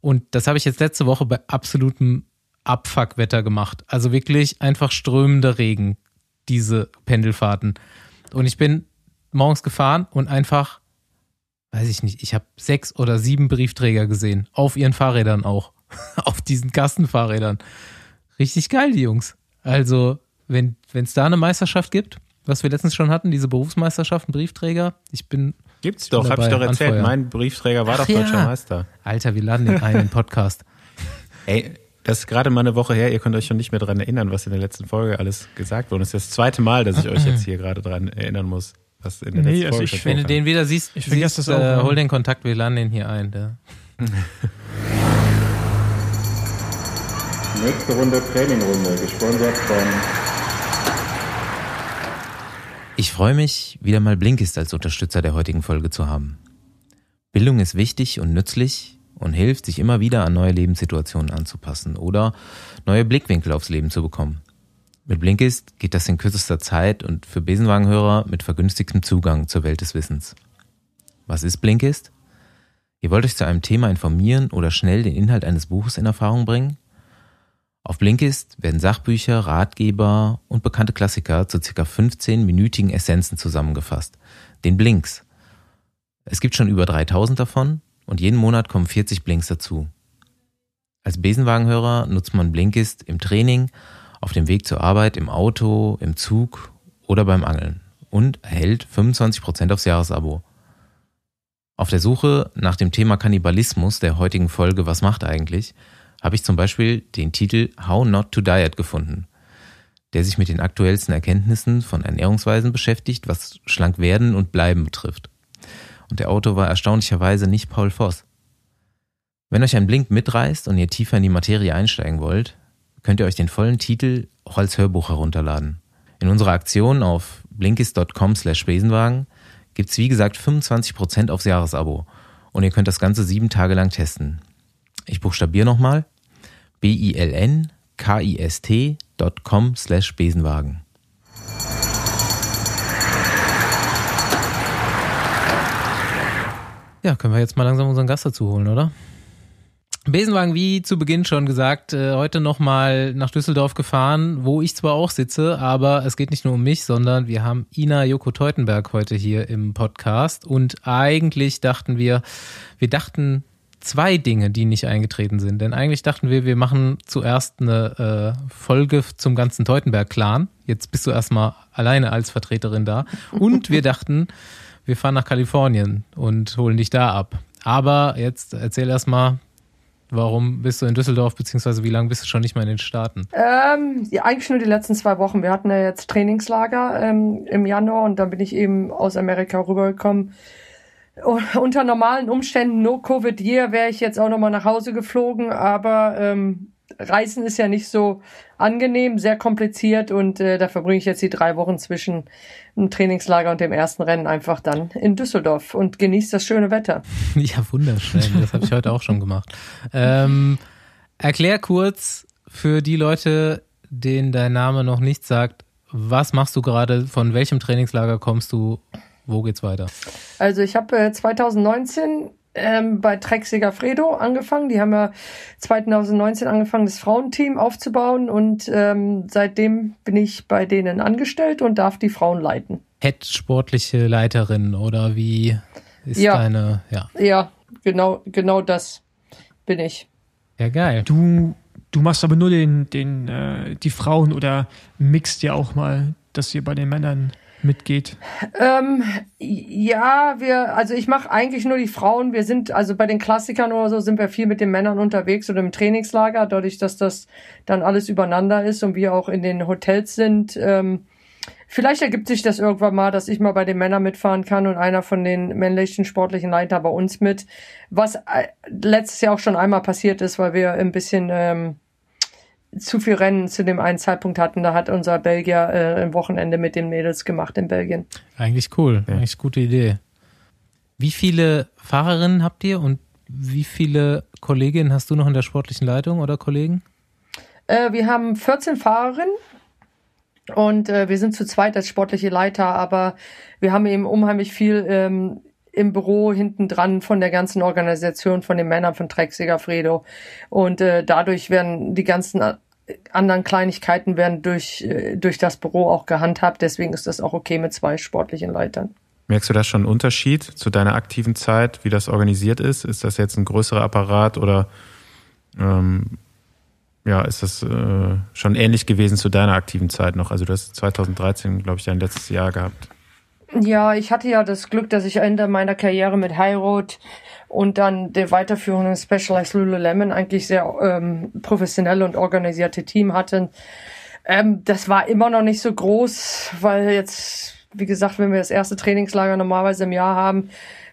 Und das habe ich jetzt letzte Woche bei absolutem Abfuckwetter gemacht. Also wirklich einfach strömender Regen, diese Pendelfahrten. Und ich bin morgens gefahren und einfach, weiß ich nicht, ich habe sechs oder sieben Briefträger gesehen. Auf ihren Fahrrädern auch. auf diesen Kastenfahrrädern. Richtig geil, die Jungs. Also, wenn es da eine Meisterschaft gibt, was wir letztens schon hatten, diese Berufsmeisterschaften, Briefträger, ich bin. Gibt's doch, hab ich doch erzählt. Anfeuern. Mein Briefträger war Ach, doch deutscher ja. Meister. Alter, wir laden den einen Podcast. Ey, das ist gerade mal eine Woche her, ihr könnt euch schon nicht mehr daran erinnern, was in der letzten Folge alles gesagt wurde. Das ist das zweite Mal, dass ich euch jetzt hier gerade daran erinnern muss, was in der nee, letzten also Folge ich, Wenn du den wieder siehst, ich siehst, das auch, äh, hol den Kontakt, wir laden den hier ein. Der. Nächste Runde Trainingrunde, gesponsert von ich freue mich, wieder mal Blinkist als Unterstützer der heutigen Folge zu haben. Bildung ist wichtig und nützlich und hilft, sich immer wieder an neue Lebenssituationen anzupassen oder neue Blickwinkel aufs Leben zu bekommen. Mit Blinkist geht das in kürzester Zeit und für Besenwagenhörer mit vergünstigtem Zugang zur Welt des Wissens. Was ist Blinkist? Ihr wollt euch zu einem Thema informieren oder schnell den Inhalt eines Buches in Erfahrung bringen? Auf Blinkist werden Sachbücher, Ratgeber und bekannte Klassiker zu ca. 15-minütigen Essenzen zusammengefasst. Den Blinks. Es gibt schon über 3000 davon und jeden Monat kommen 40 Blinks dazu. Als Besenwagenhörer nutzt man Blinkist im Training, auf dem Weg zur Arbeit, im Auto, im Zug oder beim Angeln und erhält 25% aufs Jahresabo. Auf der Suche nach dem Thema Kannibalismus der heutigen Folge Was macht eigentlich habe ich zum Beispiel den Titel How Not to Diet gefunden, der sich mit den aktuellsten Erkenntnissen von Ernährungsweisen beschäftigt, was schlank werden und bleiben betrifft. Und der Autor war erstaunlicherweise nicht Paul Voss. Wenn euch ein Blink mitreißt und ihr tiefer in die Materie einsteigen wollt, könnt ihr euch den vollen Titel auch als Hörbuch herunterladen. In unserer Aktion auf blinkist.com slash Besenwagen gibt's wie gesagt 25% aufs Jahresabo und ihr könnt das Ganze sieben Tage lang testen. Ich buchstabiere nochmal. B-I-L-N-K-I-S-T.com slash Besenwagen. Ja, können wir jetzt mal langsam unseren Gast dazu holen, oder? Besenwagen, wie zu Beginn schon gesagt, äh, heute nochmal nach Düsseldorf gefahren, wo ich zwar auch sitze, aber es geht nicht nur um mich, sondern wir haben Ina Joko Teutenberg heute hier im Podcast und eigentlich dachten wir, wir dachten zwei Dinge, die nicht eingetreten sind. Denn eigentlich dachten wir, wir machen zuerst eine äh, Folge zum ganzen Teutenberg-Clan. Jetzt bist du erstmal alleine als Vertreterin da. Und wir dachten, wir fahren nach Kalifornien und holen dich da ab. Aber jetzt erzähl erstmal, Warum bist du in Düsseldorf, beziehungsweise wie lange bist du schon nicht mehr in den Staaten? Ähm, ja, eigentlich nur die letzten zwei Wochen. Wir hatten ja jetzt Trainingslager ähm, im Januar und dann bin ich eben aus Amerika rübergekommen unter normalen Umständen, no Covid Year, wäre ich jetzt auch nochmal nach Hause geflogen, aber ähm, Reisen ist ja nicht so angenehm, sehr kompliziert und äh, da verbringe ich jetzt die drei Wochen zwischen dem Trainingslager und dem ersten Rennen einfach dann in Düsseldorf und genieße das schöne Wetter. Ja, wunderschön. Das habe ich heute auch schon gemacht. Ähm, erklär kurz für die Leute, denen dein Name noch nicht sagt, was machst du gerade, von welchem Trainingslager kommst du wo geht's weiter? Also ich habe äh, 2019 ähm, bei Trek Segafredo angefangen. Die haben ja 2019 angefangen, das Frauenteam aufzubauen und ähm, seitdem bin ich bei denen angestellt und darf die Frauen leiten. Head sportliche Leiterin oder wie ist ja. deine? Ja, ja, genau, genau das bin ich. Ja geil. Du Du machst aber nur den, den, äh, die Frauen oder mixt ja auch mal, dass ihr bei den Männern mitgeht? Ähm, ja, wir, also ich mache eigentlich nur die Frauen. Wir sind, also bei den Klassikern oder so sind wir viel mit den Männern unterwegs oder im Trainingslager, dadurch, dass das dann alles übereinander ist und wir auch in den Hotels sind. Ähm, Vielleicht ergibt sich das irgendwann mal, dass ich mal bei den Männern mitfahren kann und einer von den männlichen sportlichen Leiter bei uns mit. Was äh, letztes Jahr auch schon einmal passiert ist, weil wir ein bisschen ähm, zu viel Rennen zu dem einen Zeitpunkt hatten. Da hat unser Belgier äh, ein Wochenende mit den Mädels gemacht in Belgien. Eigentlich cool, eigentlich gute Idee. Wie viele Fahrerinnen habt ihr und wie viele Kolleginnen hast du noch in der sportlichen Leitung oder Kollegen? Äh, wir haben 14 Fahrerinnen und äh, wir sind zu zweit als sportliche Leiter, aber wir haben eben unheimlich viel ähm, im Büro hinten dran von der ganzen Organisation, von den Männern von Trek Segafredo. Und äh, dadurch werden die ganzen äh, anderen Kleinigkeiten werden durch, äh, durch das Büro auch gehandhabt. Deswegen ist das auch okay mit zwei sportlichen Leitern. Merkst du da schon einen Unterschied zu deiner aktiven Zeit, wie das organisiert ist? Ist das jetzt ein größerer Apparat oder ähm, ja, ist das äh, schon ähnlich gewesen zu deiner aktiven Zeit noch? Also du hast 2013, glaube ich, dein letztes Jahr gehabt. Ja, ich hatte ja das Glück, dass ich Ende meiner Karriere mit Highroad und dann der weiterführenden Specialized Lululemon eigentlich sehr ähm, professionelle und organisierte Team hatten. Ähm, das war immer noch nicht so groß, weil jetzt, wie gesagt, wenn wir das erste Trainingslager normalerweise im Jahr haben,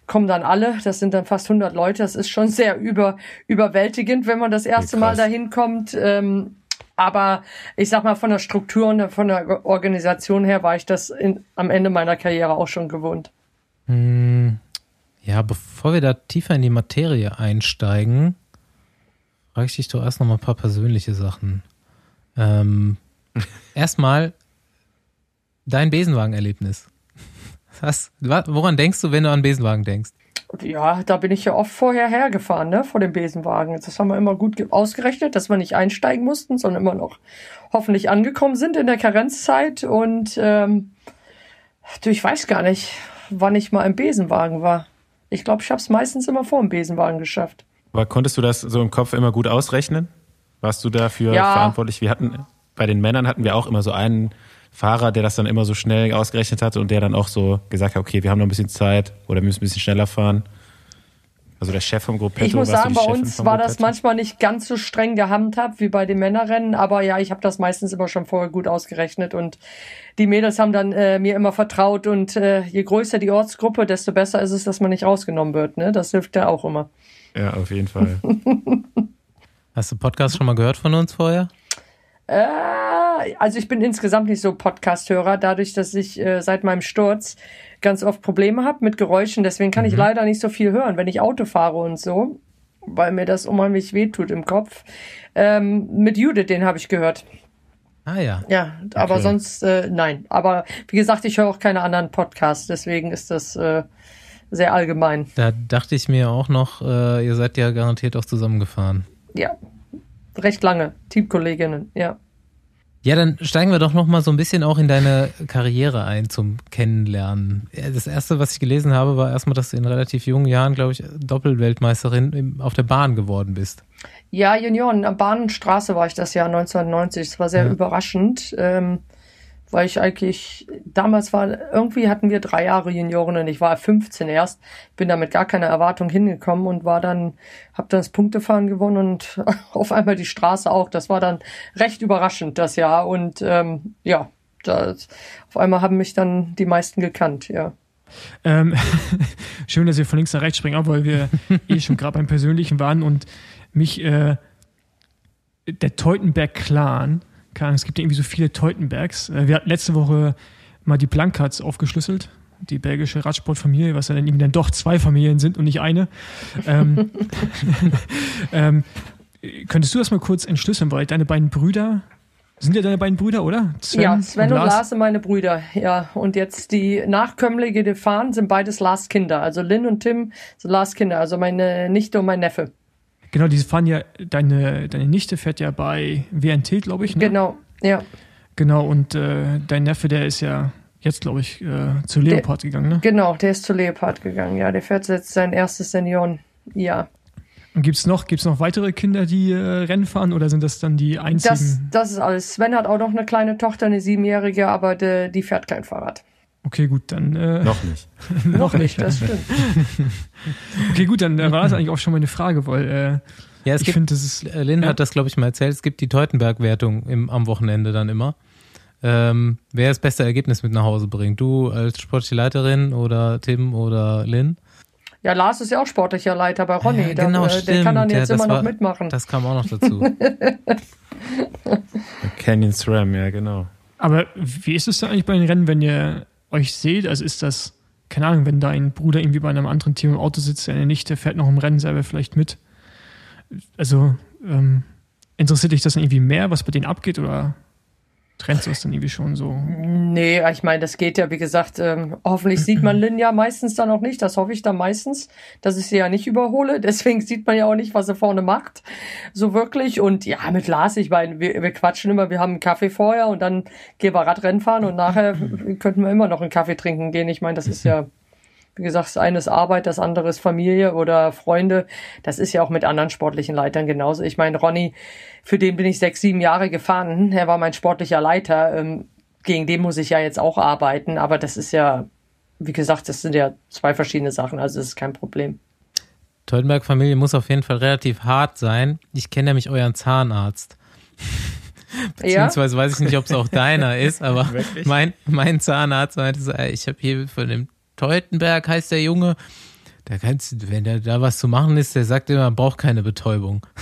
kommen dann alle. Das sind dann fast 100 Leute. Das ist schon sehr über, überwältigend, wenn man das erste Mal dahin kommt. Ähm, aber ich sag mal, von der Struktur und von der Organisation her war ich das in, am Ende meiner Karriere auch schon gewohnt. Hm, ja, bevor wir da tiefer in die Materie einsteigen, frage ich dich doch erst noch mal ein paar persönliche Sachen. Ähm, Erstmal dein Besenwagen-Erlebnis. Was? Woran denkst du, wenn du an Besenwagen denkst? Ja, da bin ich ja oft vorher hergefahren, ne, vor dem Besenwagen. Das haben wir immer gut ausgerechnet, dass wir nicht einsteigen mussten, sondern immer noch hoffentlich angekommen sind in der Karenzzeit. Und ähm, du, ich weiß gar nicht, wann ich mal im Besenwagen war. Ich glaube, ich habe es meistens immer vor dem Besenwagen geschafft. Aber konntest du das so im Kopf immer gut ausrechnen? Warst du dafür ja. verantwortlich? Wir hatten bei den Männern hatten wir auch immer so einen Fahrer, der das dann immer so schnell ausgerechnet hat und der dann auch so gesagt hat, okay, wir haben noch ein bisschen Zeit oder wir müssen ein bisschen schneller fahren. Also der Chef vom Gruppetto. Ich muss sagen, bei uns war das manchmal nicht ganz so streng gehandhabt wie bei den Männerrennen, aber ja, ich habe das meistens immer schon vorher gut ausgerechnet und die Mädels haben dann äh, mir immer vertraut und äh, je größer die Ortsgruppe, desto besser ist es, dass man nicht rausgenommen wird. Ne? Das hilft ja auch immer. Ja, auf jeden Fall. Hast du Podcast schon mal gehört von uns vorher? Äh, also ich bin insgesamt nicht so Podcast-Hörer, dadurch, dass ich äh, seit meinem Sturz ganz oft Probleme habe mit Geräuschen. Deswegen kann mhm. ich leider nicht so viel hören, wenn ich Auto fahre und so, weil mir das unheimlich wehtut im Kopf. Ähm, mit Judith, den habe ich gehört. Ah ja. Ja, aber okay. sonst äh, nein. Aber wie gesagt, ich höre auch keine anderen Podcasts, deswegen ist das äh, sehr allgemein. Da dachte ich mir auch noch, äh, ihr seid ja garantiert auch zusammengefahren. Ja, recht lange. Teamkolleginnen, ja. Ja, dann steigen wir doch noch mal so ein bisschen auch in deine Karriere ein zum Kennenlernen. Das erste, was ich gelesen habe, war erstmal, dass du in relativ jungen Jahren, glaube ich, Doppelweltmeisterin auf der Bahn geworden bist. Ja, Junioren, am Bahnstraße war ich das Jahr 1990. Das war sehr ja. überraschend. Ähm, weil ich eigentlich, damals war, irgendwie hatten wir drei Jahre Junioren ich war 15 erst, bin da mit gar keiner Erwartung hingekommen und war dann, hab dann das Punktefahren gewonnen und auf einmal die Straße auch. Das war dann recht überraschend das Jahr und ähm, ja, das, auf einmal haben mich dann die meisten gekannt, ja. Ähm, schön, dass wir von links nach rechts springen, auch weil wir eh schon gerade beim Persönlichen waren und mich äh, der Teutenberg-Clan keine Ahnung, es gibt ja irgendwie so viele Teutenbergs. Äh, wir hatten letzte Woche mal die Blankats aufgeschlüsselt, die belgische Radsportfamilie, was ja dann irgendwie dann doch zwei Familien sind und nicht eine. ähm, ähm, könntest du das mal kurz entschlüsseln, weil deine beiden Brüder sind ja deine beiden Brüder, oder? Sven ja, Sven und, und Lars sind meine Brüder, ja. Und jetzt die Nachkömmlinge, die fahren, sind beides Lars Kinder. Also Lynn und Tim sind Lars Kinder, also meine Nichte und mein Neffe. Genau, die fahren ja, deine, deine Nichte fährt ja bei WNT, glaube ich. Ne? Genau, ja. Genau, und äh, dein Neffe, der ist ja jetzt, glaube ich, äh, zu Leopard der, gegangen, ne? Genau, der ist zu Leopard gegangen, ja. Der fährt jetzt sein erstes Seniorenjahr. Und gibt es noch, gibt's noch weitere Kinder, die äh, Rennen fahren oder sind das dann die einzigen? Das, das ist alles. Sven hat auch noch eine kleine Tochter, eine siebenjährige, aber de, die fährt kein Fahrrad. Okay, gut, dann. Äh, noch nicht. noch nicht, das stimmt. okay, gut, dann äh, war das eigentlich auch schon meine Frage, weil. Äh, ja, es ich finde, das ist. Äh, Lynn ja. hat das, glaube ich, mal erzählt. Es gibt die Teutenberg-Wertung am Wochenende dann immer. ähm, wer das beste Ergebnis mit nach Hause bringt. Du als sportliche Leiterin oder Tim oder Lynn? Ja, Lars ist ja auch sportlicher Leiter bei Ronny. Ja, genau, da, äh, stimmt. der kann dann Ja, jetzt das immer war- noch mitmachen. Das kam auch noch dazu. Canyon SRAM, ja, genau. Aber wie ist es denn eigentlich bei den Rennen, wenn ihr euch seht? Also ist das, keine Ahnung, wenn dein Bruder irgendwie bei einem anderen Team im Auto sitzt, deine Nichte fährt noch im Rennen selber vielleicht mit. Also ähm, interessiert dich das dann irgendwie mehr, was bei denen abgeht oder trennst du das dann irgendwie schon so? Nee, ich meine, das geht ja, wie gesagt, ähm, hoffentlich sieht man Lynn ja meistens dann auch nicht. Das hoffe ich dann meistens, dass ich sie ja nicht überhole. Deswegen sieht man ja auch nicht, was sie vorne macht. So wirklich. Und ja, mit Lars, ich meine, wir, wir quatschen immer, wir haben einen Kaffee vorher und dann gehen wir Radrennen fahren und nachher könnten wir immer noch einen Kaffee trinken gehen. Ich meine, das ist ja, wie gesagt, das eine ist Arbeit, das andere ist Familie oder Freunde. Das ist ja auch mit anderen sportlichen Leitern genauso. Ich meine, Ronny, für den bin ich sechs, sieben Jahre gefahren. Er war mein sportlicher Leiter. Ähm, gegen den muss ich ja jetzt auch arbeiten, aber das ist ja, wie gesagt, das sind ja zwei verschiedene Sachen, also das ist kein Problem. Teutenberg-Familie muss auf jeden Fall relativ hart sein. Ich kenne nämlich euren Zahnarzt. Beziehungsweise weiß ich nicht, ob es auch deiner ist, aber mein, mein Zahnarzt meinte so, ey, ich habe hier von dem Teutenberg heißt der Junge, da kannst du, wenn da da was zu machen ist, der sagt immer, man braucht keine Betäubung.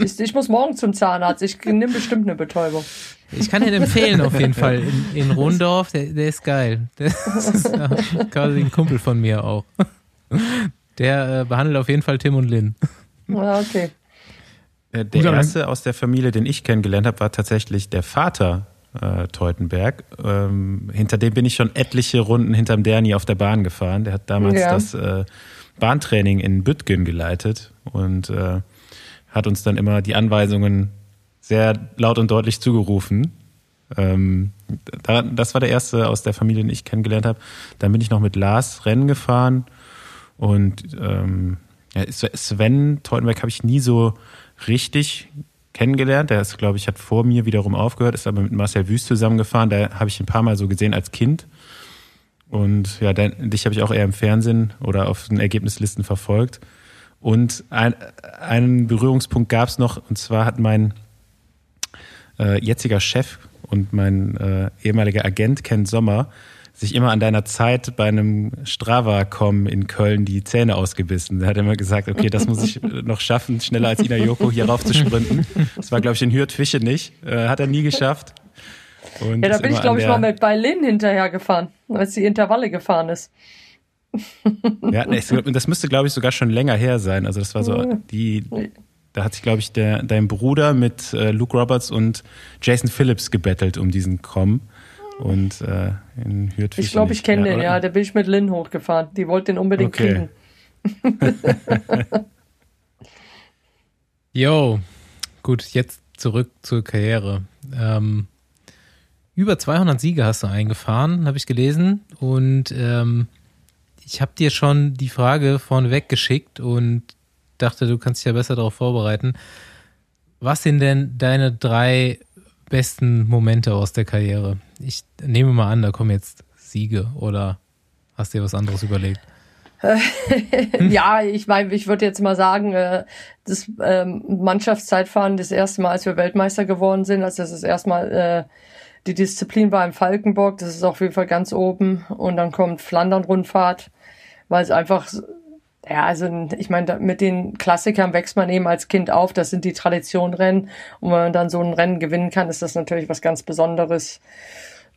Ich, ich muss morgen zum Zahnarzt, ich nehme bestimmt eine Betäubung. Ich kann den empfehlen auf jeden Fall in, in Rondorf, der, der ist geil. Das ist quasi ein Kumpel von mir auch. Der äh, behandelt auf jeden Fall Tim und Lynn. Ja, okay. Äh, Der erste aus der Familie, den ich kennengelernt habe, war tatsächlich der Vater äh, Teutenberg. Ähm, hinter dem bin ich schon etliche Runden hinterm Derni auf der Bahn gefahren. Der hat damals Ja. das äh, Bahntraining in Büttgen geleitet und äh, hat uns dann immer die Anweisungen sehr laut und deutlich zugerufen. Ähm, da, das war der erste aus der Familie, den ich kennengelernt habe. Dann bin ich noch mit Lars Rennen gefahren und ähm, ja, Sven Teutenberg habe ich nie so richtig kennengelernt. Der ist, glaube ich, hat vor mir wiederum aufgehört, ist aber mit Marcel Wüst zusammengefahren. Da habe ich ein paar Mal so gesehen als Kind. Und ja, dein, dich habe ich auch eher im Fernsehen oder auf den Ergebnislisten verfolgt. Und ein, einen Berührungspunkt gab es noch, und zwar hat mein äh, jetziger Chef und mein äh, ehemaliger Agent Ken Sommer sich immer an deiner Zeit bei einem Strava-Com in Köln die Zähne ausgebissen. Er hat immer gesagt, okay, das muss ich noch schaffen, schneller als Ina Joko hier rauf zu sprinten. Das war, glaube ich, in Hürth Fische nicht. Äh, hat er nie geschafft. Und Ja, da bin ich, glaube ich, mal mit bei Lynn hinterher gefahren, als die Intervalle gefahren ist. Ja, das müsste, glaube ich, sogar schon länger her sein. Also das war so die, da hat sich, glaube ich, der, dein Bruder mit äh, Luke Roberts und Jason Phillips gebettelt um diesen Com. Und äh, in Hürth Ich glaube, ich kenne den, ja. Da bin ich mit Lynn hochgefahren. Die wollte den unbedingt Okay. kriegen. Yo, gut, jetzt zurück zur Karriere. Ähm, über 200 Siege hast du eingefahren, habe ich gelesen. Und ähm, ich habe dir schon die Frage vorneweg geschickt und dachte, du kannst dich ja besser darauf vorbereiten. Was sind denn deine drei besten Momente aus der Karriere? Ich nehme mal an, da kommen jetzt Siege oder hast dir was anderes überlegt? ja, ich meine, ich würde jetzt mal sagen, äh, das ähm, Mannschaftszeitfahren das erste Mal, als wir Weltmeister geworden sind, als das das erste Mal äh, die Disziplin war im Falkenburg, das ist auf jeden Fall ganz oben. Und dann kommt Flandern-Rundfahrt, weil es einfach, ja, also ich meine, mit den Klassikern wächst man eben als Kind auf, das sind die Traditionrennen. Und wenn man dann so ein Rennen gewinnen kann, ist das natürlich was ganz Besonderes.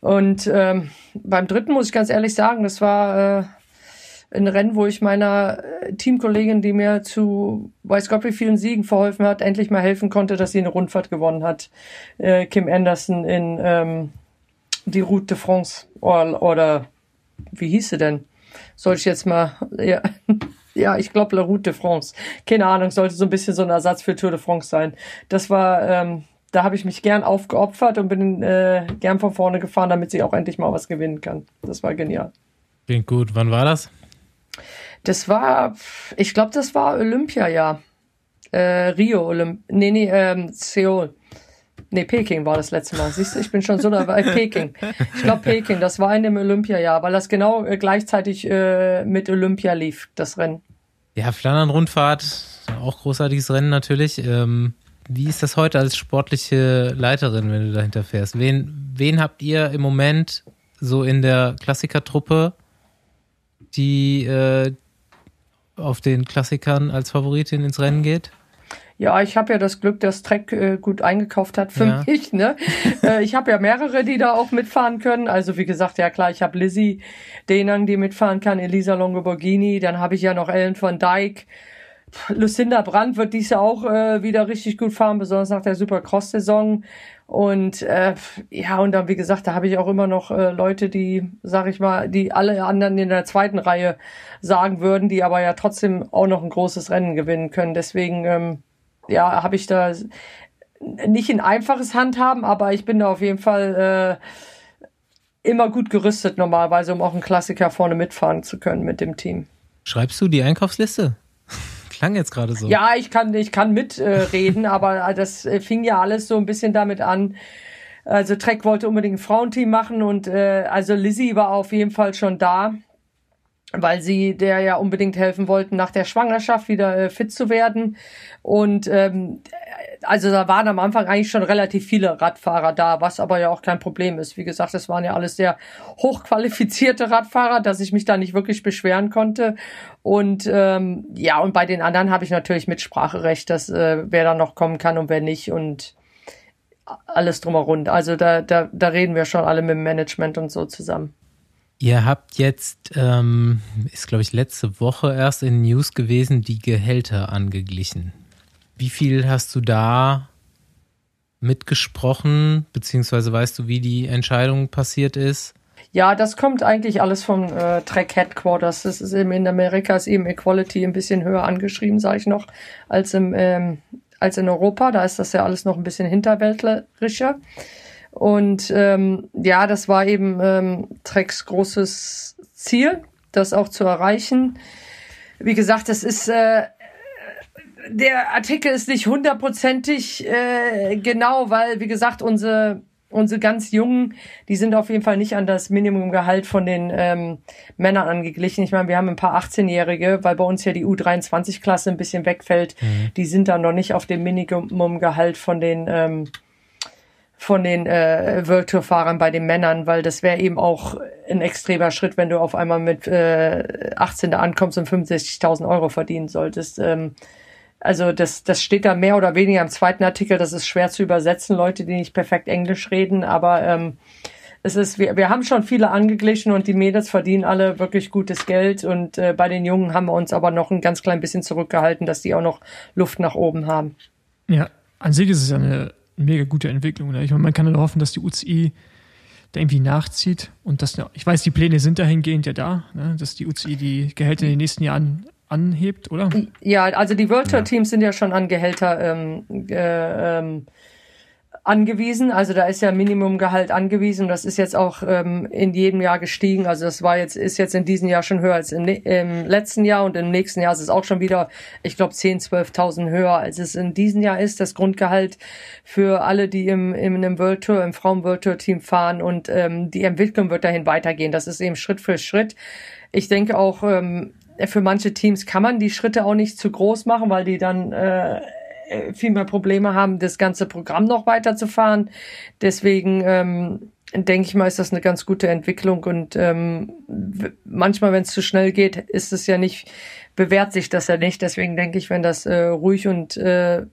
Und ähm, beim dritten muss ich ganz ehrlich sagen, das war äh, ein Rennen, wo ich meiner äh, Teamkollegin, die mir zu weiß Gott wie vielen Siegen verholfen hat, endlich mal helfen konnte, dass sie eine Rundfahrt gewonnen hat. Äh, Kim Anderson in ähm, die Route de France oder, oder wie hieß sie denn? Soll ich jetzt mal ja, ja ich glaube La Route de France. Keine Ahnung, sollte so ein bisschen so ein Ersatz für Tour de France sein. Das war ähm, da habe ich mich gern aufgeopfert und bin äh, gern von vorne gefahren, damit sie auch endlich mal was gewinnen kann. Das war genial. Klingt gut. Wann war das? Das war, ich glaube, das war Olympiajahr. Äh, Rio, Olymp nee, nee, ähm, Seoul. Nee, Peking war das letzte Mal. Siehst du, ich bin schon so dabei. Peking. Ich glaube Peking, das war in dem Olympiajahr, weil das genau äh, gleichzeitig äh, mit Olympia lief, das Rennen. Ja, Flandern-Rundfahrt, auch großartiges Rennen natürlich. Ähm, wie ist das heute als sportliche Leiterin, wenn du dahinter fährst? Wen, wen habt ihr im Moment so in der Klassikertruppe, die äh, auf den Klassikern als Favoritin ins Rennen geht? Ja, ich habe ja das Glück, dass Trek äh, gut eingekauft hat für Ja. mich. Ne? äh, ich habe ja mehrere, die da auch mitfahren können. Also wie gesagt, ja klar, ich habe Lizzie Denang, die mitfahren kann, Elisa Longoborghini, dann habe ich ja noch Ellen von Dijk. Lucinda Brandt wird dies Jahr auch äh, wieder richtig gut fahren, besonders nach der Supercross-Saison. Und äh, ja, und dann, wie gesagt, da habe ich auch immer noch äh, Leute, die, sag ich mal, die alle anderen in der zweiten Reihe sagen würden, die aber ja trotzdem auch noch ein großes Rennen gewinnen können. Deswegen, ähm, ja, habe ich da nicht ein einfaches Handhaben, aber ich bin da auf jeden Fall äh, immer gut gerüstet normalerweise, um auch einen Klassiker vorne mitfahren zu können mit dem Team. Schreibst du die Einkaufsliste? Klang jetzt gerade so. Ja, ich kann, ich kann mitreden, äh, aber das äh, fing ja alles so ein bisschen damit an. Also Trek wollte unbedingt ein Frauenteam machen und äh, also Lizzie war auf jeden Fall schon da, weil sie der ja unbedingt helfen wollten, nach der Schwangerschaft wieder äh, fit zu werden. Und ähm, also da waren am Anfang eigentlich schon relativ viele Radfahrer da, was aber ja auch kein Problem ist. Wie gesagt, es waren ja alles sehr hochqualifizierte Radfahrer, dass ich mich da nicht wirklich beschweren konnte. Und ähm, ja, und bei den anderen habe ich natürlich Mitspracherecht, dass äh, wer da noch kommen kann und wer nicht und alles drumherum. Also da, da, da reden wir schon alle mit dem Management und so zusammen. Ihr habt jetzt, ähm, ist glaube ich letzte Woche erst in News gewesen, die Gehälter angeglichen. Wie viel hast du da mitgesprochen, beziehungsweise weißt du, wie die Entscheidung passiert ist? Ja, das kommt eigentlich alles vom äh, Track Headquarters. Das ist eben in Amerika ist eben Equality ein bisschen höher angeschrieben, sage ich noch, als im ähm, als in Europa. Da ist das ja alles noch ein bisschen hinterwäldlerischer. Und ähm, ja, das war eben ähm, Treks großes Ziel, das auch zu erreichen. Wie gesagt, das ist äh, der Artikel ist nicht hundertprozentig äh, genau, weil wie gesagt unsere unsere ganz Jungen, die sind auf jeden Fall nicht an das Minimumgehalt von den ähm, Männern angeglichen. Ich meine, wir haben ein paar 18-Jährige, weil bei uns ja die U23-Klasse ein bisschen wegfällt. Die sind dann noch nicht auf dem Minimumgehalt von den ähm, von den äh, World Tour Fahrern bei den Männern, weil das wäre eben auch ein extremer Schritt, wenn du auf einmal mit äh, 18 da ankommst und 65.000 Euro verdienen solltest. Ähm, also das, das steht da mehr oder weniger im zweiten Artikel. Das ist schwer zu übersetzen, Leute, die nicht perfekt Englisch reden. Aber ähm, es ist, wir, wir haben schon viele angeglichen und die Mädels verdienen alle wirklich gutes Geld. Und äh, bei den Jungen haben wir uns aber noch ein ganz klein bisschen zurückgehalten, dass die auch noch Luft nach oben haben. Ja, an sich ist es ja eine mega gute Entwicklung. Ne? Ich meine, man kann nur hoffen, dass die UCI da irgendwie nachzieht und dass, ich weiß, die Pläne sind dahingehend ja da, ne? dass die UCI die Gehälter in den nächsten Jahren anhebt, oder? Ja, also die World Tour Teams sind ja schon an Gehälter ähm, äh, ähm, angewiesen. Also da ist ja Minimumgehalt angewiesen. Das ist jetzt auch ähm, in jedem Jahr gestiegen. Also das war jetzt ist jetzt in diesem Jahr schon höher als im, ne- im letzten Jahr und im nächsten Jahr ist es auch schon wieder, ich glaube 10, 12.000 höher als es in diesem Jahr ist. Das Grundgehalt für alle, die im im einem World Tour, im Frauen World Tour Team fahren und ähm, die Entwicklung wird dahin weitergehen. Das ist eben Schritt für Schritt. Ich denke auch ähm, für manche Teams kann man die Schritte auch nicht zu groß machen, weil die dann äh, viel mehr Probleme haben, das ganze Programm noch weiterzufahren. Deswegen ähm, denke ich mal, ist das eine ganz gute Entwicklung und ähm, manchmal, wenn es zu schnell geht, ist es ja nicht, bewährt sich das ja nicht. Deswegen denke ich, wenn das äh, ruhig und äh,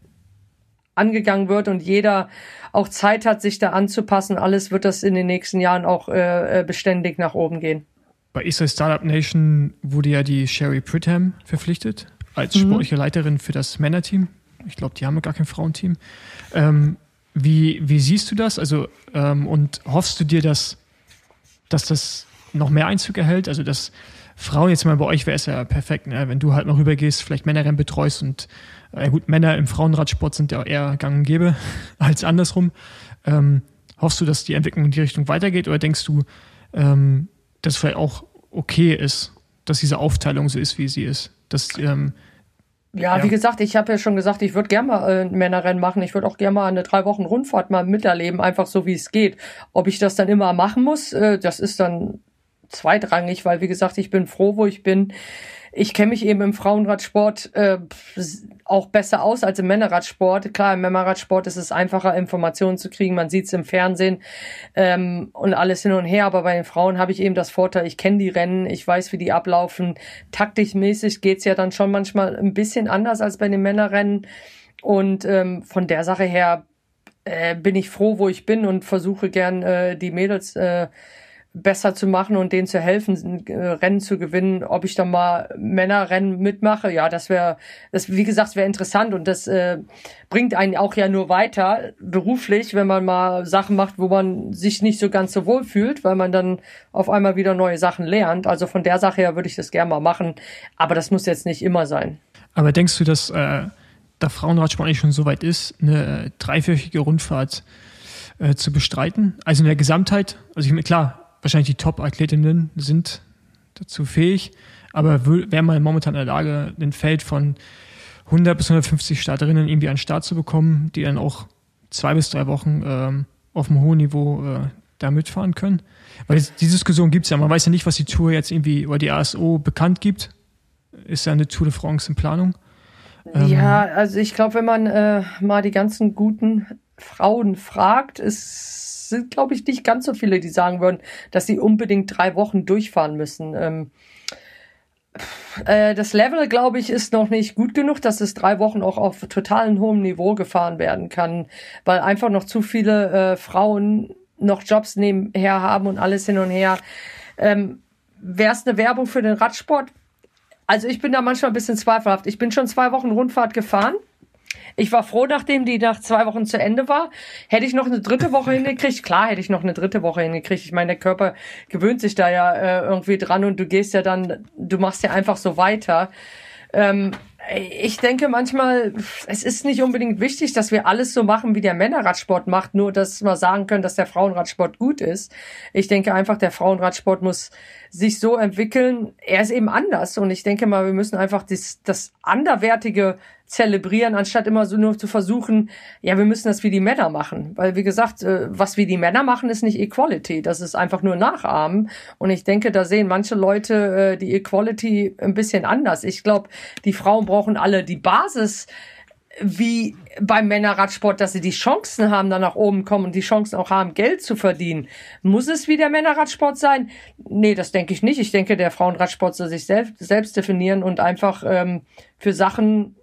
angegangen wird und jeder auch Zeit hat, sich da anzupassen, alles wird das in den nächsten Jahren auch äh, äh, beständig nach oben gehen. Bei Israel Startup Nation wurde ja die Sherry Pridham verpflichtet als sportliche Leiterin für das Männerteam. Ich glaube, die haben gar kein Frauenteam. Ähm, wie, wie siehst du das? Also, ähm, und hoffst du dir, dass, dass das noch mehr Einzug erhält? Also, dass Frauen jetzt mal bei euch wäre es ja perfekt, ne? wenn du halt mal rübergehst, vielleicht Männerrennen betreust und äh, gut, Männer im Frauenradsport sind ja eher gang und gäbe als andersrum. Ähm, hoffst du, dass die Entwicklung in die Richtung weitergeht oder denkst du, ähm, dass es vielleicht auch okay ist, dass diese Aufteilung so ist, wie sie ist? Dass, ähm, Ja, Ja. wie gesagt, ich habe ja schon gesagt, ich würde gerne mal äh, ein Männerrennen machen. Ich würde auch gerne mal eine drei Wochen Rundfahrt mal miterleben, einfach so wie es geht. Ob ich das dann immer machen muss, äh, das ist dann zweitrangig, weil wie gesagt, ich bin froh, wo ich bin. Ich kenne mich eben im Frauenradsport äh, auch besser aus als im Männerradsport. Klar, im Männerradsport ist es einfacher, Informationen zu kriegen. Man sieht es im Fernsehen ähm, und alles hin und her. Aber bei den Frauen habe ich eben das Vorteil, ich kenne die Rennen, ich weiß, wie die ablaufen. Taktischmäßig geht's ja dann schon manchmal ein bisschen anders als bei den Männerrennen. Und ähm, von der Sache her äh, bin ich froh, wo ich bin und versuche gern äh, die Mädels äh, besser zu machen und denen zu helfen, äh, Rennen zu gewinnen. Ob ich dann mal Männerrennen mitmache, ja, das wäre, das wie gesagt, wäre interessant und das äh, bringt einen auch ja nur weiter beruflich, wenn man mal Sachen macht, wo man sich nicht so ganz so wohl fühlt, weil man dann auf einmal wieder neue Sachen lernt. Also von der Sache her würde ich das gerne mal machen, aber das muss jetzt nicht immer sein. Aber denkst du, dass äh, der Frauenradsport eigentlich schon so weit ist, eine äh, dreiwöchige Rundfahrt äh, zu bestreiten? Also in der Gesamtheit, also ich meine, klar, wahrscheinlich die Top-Athletinnen sind dazu fähig, aber wäre man momentan in der Lage, ein Feld von 100 bis 150 Starterinnen irgendwie an den Start zu bekommen, die dann auch zwei bis drei Wochen ähm, auf einem hohen Niveau äh, da mitfahren können. Weil die Diskussion gibt es ja. Man weiß ja nicht, was die Tour jetzt irgendwie oder die ASO bekannt gibt. Ist ja eine Tour de France in Planung. Ähm, ja, also ich glaube, wenn man äh, mal die ganzen guten Frauen fragt, ist sind, glaube ich, nicht ganz so viele, die sagen würden, dass sie unbedingt drei Wochen durchfahren müssen. Ähm, äh, das Level, glaube ich, ist noch nicht gut genug, dass es drei Wochen auch auf total hohem Niveau gefahren werden kann, weil einfach noch zu viele äh, Frauen noch Jobs nebenher haben und alles hin und her. Ähm, Wäre es eine Werbung für den Radsport? Also ich bin da manchmal ein bisschen zweifelhaft. Ich bin schon zwei Wochen Rundfahrt gefahren ich war froh, nachdem die nach zwei Wochen zu Ende war. Hätte ich noch eine dritte Woche hingekriegt? Klar, hätte ich noch eine dritte Woche hingekriegt. Ich meine, der Körper gewöhnt sich da ja äh, irgendwie dran und du gehst ja dann, du machst ja einfach so weiter. Ähm, ich denke manchmal, es ist nicht unbedingt wichtig, dass wir alles so machen, wie der Männerradsport macht, nur dass wir sagen können, dass der Frauenradsport gut ist. Ich denke einfach, der Frauenradsport muss sich so entwickeln. Er ist eben anders und ich denke mal, wir müssen einfach das, das anderwertige zelebrieren, anstatt immer so nur zu versuchen, ja, wir müssen das wie die Männer machen. Weil, wie gesagt, äh, was wie die Männer machen, ist nicht Equality. Das ist einfach nur Nachahmen. Und ich denke, da sehen manche Leute äh, die Equality ein bisschen anders. Ich glaube, die Frauen brauchen alle die Basis wie beim Männerradsport, dass sie die Chancen haben, da nach oben kommen und die Chancen auch haben, Geld zu verdienen. Muss es wie der Männerradsport sein? Nee, das denke ich nicht. Ich denke, der Frauenradsport soll sich selbst, selbst definieren und einfach ähm, für Sachen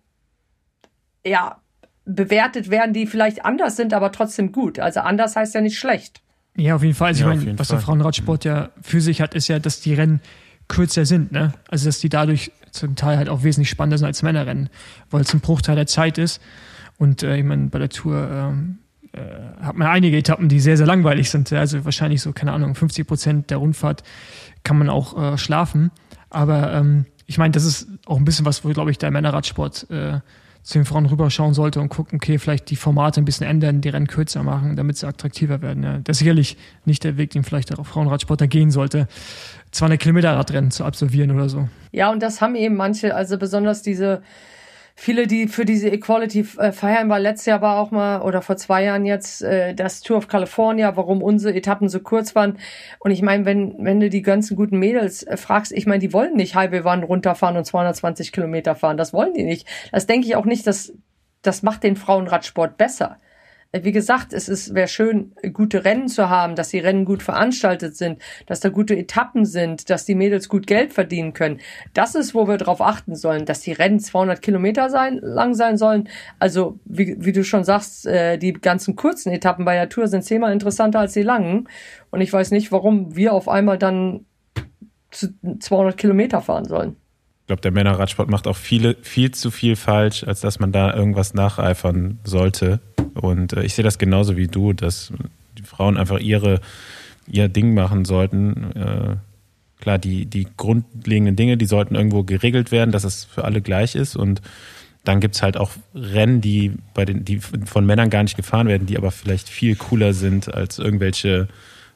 ja, bewertet werden, die vielleicht anders sind, aber trotzdem gut. Also anders heißt ja nicht schlecht. Ja, auf jeden Fall. Also ja, ich meine, was Fall. der Frauenradsport ja für sich hat, ist ja, dass die Rennen kürzer sind, ne? Also dass die dadurch zum Teil halt auch wesentlich spannender sind als Männerrennen, weil es ein Bruchteil der Zeit ist. Und äh, ich meine, bei der Tour ähm, äh, hat man einige Etappen, die sehr, sehr langweilig sind. Also wahrscheinlich so, keine Ahnung, 50 Prozent der Rundfahrt kann man auch äh, schlafen. Aber ähm, ich meine, das ist auch ein bisschen was, wo, glaube ich, der Männerradsport äh, zu den Frauen rüberschauen sollte und gucken, okay, vielleicht die Formate ein bisschen ändern, die Rennen kürzer machen, damit sie attraktiver werden. Ja. Das ist sicherlich nicht der Weg, den vielleicht der Frauenradsportler gehen sollte, 200 Kilometer Radrennen zu absolvieren oder so. Ja, und das haben eben manche, also besonders diese viele, die für diese Equality äh, feiern, war letztes Jahr war auch mal oder vor zwei Jahren jetzt äh, das Tour of California, warum unsere Etappen so kurz waren. Und ich meine, wenn wenn du die ganzen guten Mädels äh, fragst, ich meine, die wollen nicht halbe Wann runterfahren und 220 Kilometer fahren. Das wollen die nicht. Das denke ich auch nicht. dass das macht den Frauenradsport besser. Äh, wie gesagt, es ist wäre schön, gute Rennen zu haben, dass die Rennen gut veranstaltet sind, dass da gute Etappen sind, dass die Mädels gut Geld verdienen können. Das ist, wo wir darauf achten sollen, dass die Rennen 200 Kilometer sein, lang sein sollen. Also, wie, wie du schon sagst, äh, die ganzen kurzen Etappen bei der Tour sind zehnmal interessanter als die langen. Und ich weiß nicht, warum wir auf einmal dann 200 Kilometer fahren sollen. Ich glaube, der Männerradsport macht auch viele, viel zu viel falsch, als dass man da irgendwas nacheifern sollte. Und äh, ich sehe das genauso wie du, dass die Frauen einfach ihre, ihr Ding machen sollten. Äh, klar, die, die grundlegenden Dinge, die sollten irgendwo geregelt werden, dass es für alle gleich ist. Und dann gibt's halt auch Rennen, die bei den, die von Männern gar nicht gefahren werden, die aber vielleicht viel cooler sind als irgendwelche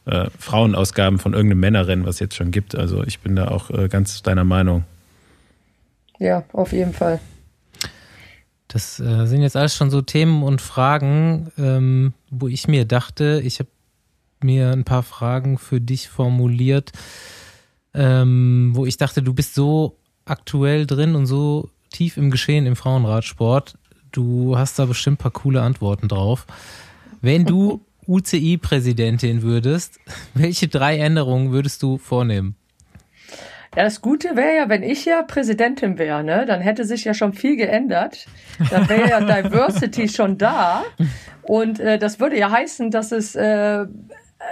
äh, Frauenausgaben von irgendeinem Männerrennen, was es jetzt schon gibt. Also ich bin da auch äh, ganz deiner Meinung. Ja, auf jeden Fall. Das äh, sind jetzt alles schon so Themen und Fragen, ähm, wo ich mir dachte, ich habe mir ein paar Fragen für dich formuliert, ähm, wo ich dachte, du bist so aktuell drin und so tief im Geschehen im Frauenradsport. Du hast da bestimmt ein paar coole Antworten drauf. Wenn du UCI-Präsidentin würdest, welche drei Änderungen würdest du vornehmen? Ja, das Gute wäre ja, wenn ich ja Präsidentin wäre, ne, dann hätte sich ja schon viel geändert. Dann wäre ja Diversity schon da. Und äh, das würde ja heißen, dass es äh,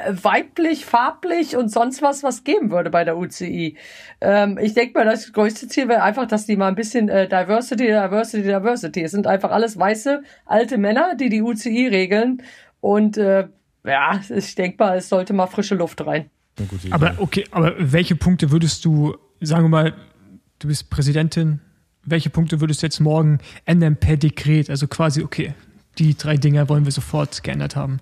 weiblich, farblich und sonst was was geben würde bei der UCI. Ähm, ich denke mal, das größte Ziel wäre einfach, dass die mal ein bisschen äh, Diversity, Diversity, Diversity. Es sind einfach alles weiße, alte Männer, die die UCI regeln. Und äh, ja, ich denke mal, es sollte mal frische Luft rein. Aber okay, aber welche Punkte würdest du, sagen wir mal, du bist Präsidentin, welche Punkte würdest du jetzt morgen ändern per Dekret? Also quasi, okay, die drei Dinge wollen wir sofort geändert haben.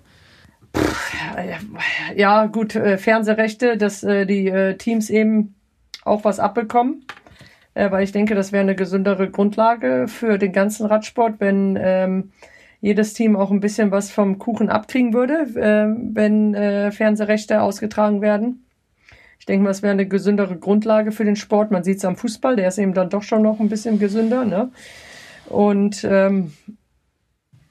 Ja, gut, äh, Fernsehrechte, dass äh, die äh, Teams eben auch was abbekommen. Weil ich denke, das wäre eine gesündere Grundlage für den ganzen Radsport, wenn ähm, jedes Team auch ein bisschen was vom Kuchen abkriegen würde, äh, wenn äh, Fernsehrechte ausgetragen werden. Ich denke mal, es wäre eine gesündere Grundlage für den Sport. Man sieht es am Fußball, der ist eben dann doch schon noch ein bisschen gesünder. Ne? Und ähm,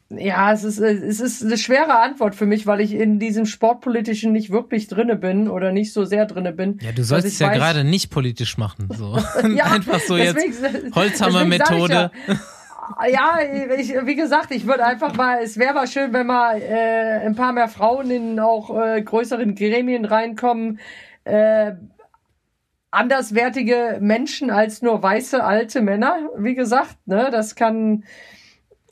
ja, es ist, es ist eine schwere Antwort für mich, weil ich in diesem Sportpolitischen nicht wirklich drinne bin oder nicht so sehr drinne bin. Ja, du sollst es ja weiß, gerade nicht politisch machen. So. ja, Einfach so jetzt Holzhammer-Methode. ja, ich, wie gesagt, ich würde einfach mal, es wäre mal schön, wenn mal äh, ein paar mehr Frauen in auch äh, größeren Gremien reinkommen. Äh, anderswertige Menschen als nur weiße alte Männer, wie gesagt, ne, das kann,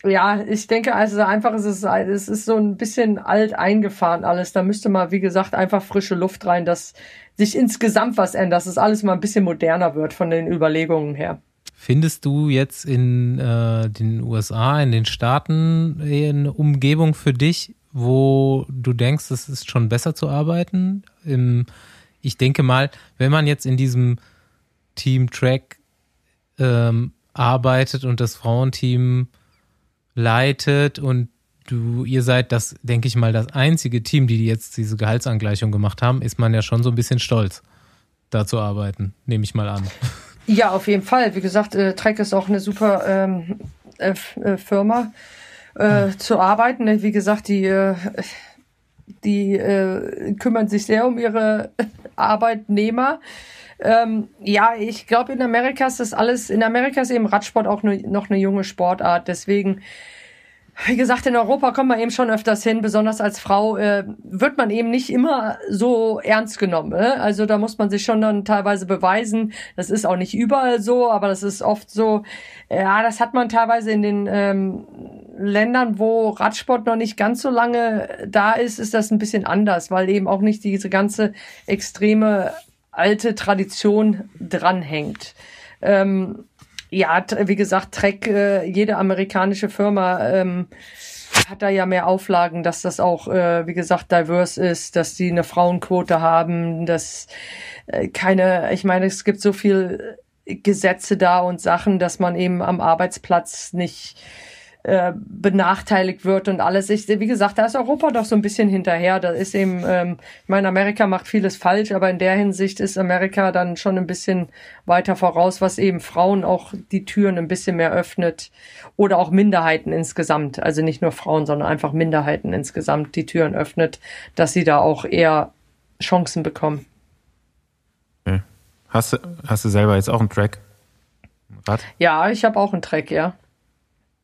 ja, ich denke, also einfach ist es, es ist so ein bisschen alt eingefahren alles. Da müsste mal, wie gesagt, einfach frische Luft rein, dass sich insgesamt was ändert, dass es alles mal ein bisschen moderner wird von den Überlegungen her. Findest du jetzt in äh, den USA, in den Staaten eine Umgebung für dich, wo du denkst, es ist schon besser zu arbeiten? Im, ich denke mal, wenn man jetzt in diesem Team Track ähm, arbeitet und das Frauenteam leitet und du, ihr seid das, denke ich mal, das einzige Team, die jetzt diese Gehaltsangleichung gemacht haben, ist man ja schon so ein bisschen stolz, da zu arbeiten, nehme ich mal an. Ja, auf jeden Fall. Wie gesagt, äh, Trek ist auch eine super ähm, äh, äh Firma äh, mhm. zu arbeiten. Wie gesagt, die, äh, die äh, kümmern sich sehr um ihre Arbeitnehmer. Ähm, ja, ich glaube, in Amerika ist das alles, in Amerika ist eben Radsport auch ne, noch eine junge Sportart. Deswegen wie gesagt, in Europa kommt man eben schon öfters hin, besonders als Frau äh, wird man eben nicht immer so ernst genommen. Ne? Also da muss man sich schon dann teilweise beweisen. Das ist auch nicht überall so, aber das ist oft so. Ja, das hat man teilweise in den ähm, Ländern, wo Radsport noch nicht ganz so lange da ist, ist das ein bisschen anders, weil eben auch nicht diese ganze extreme alte Tradition dranhängt. Ähm, ja, wie gesagt, Trek, äh, jede amerikanische Firma ähm, hat da ja mehr Auflagen, dass das auch, äh, wie gesagt, diverse ist, dass die eine Frauenquote haben, dass äh, keine, ich meine, es gibt so viel Gesetze da und Sachen, dass man eben am Arbeitsplatz nicht äh, benachteiligt wird und alles. Ich, wie gesagt, da ist Europa doch so ein bisschen hinterher. Da ist eben, ähm, ich meine, Amerika macht vieles falsch, aber in der Hinsicht ist Amerika dann schon ein bisschen weiter voraus, was eben Frauen auch die Türen ein bisschen mehr öffnet oder auch Minderheiten insgesamt, also nicht nur Frauen, sondern einfach Minderheiten insgesamt die Türen öffnet, dass sie da auch eher Chancen bekommen. Okay. Hast, du, hast du selber jetzt auch einen Track? Rad? Ja, ich habe auch einen Track, ja.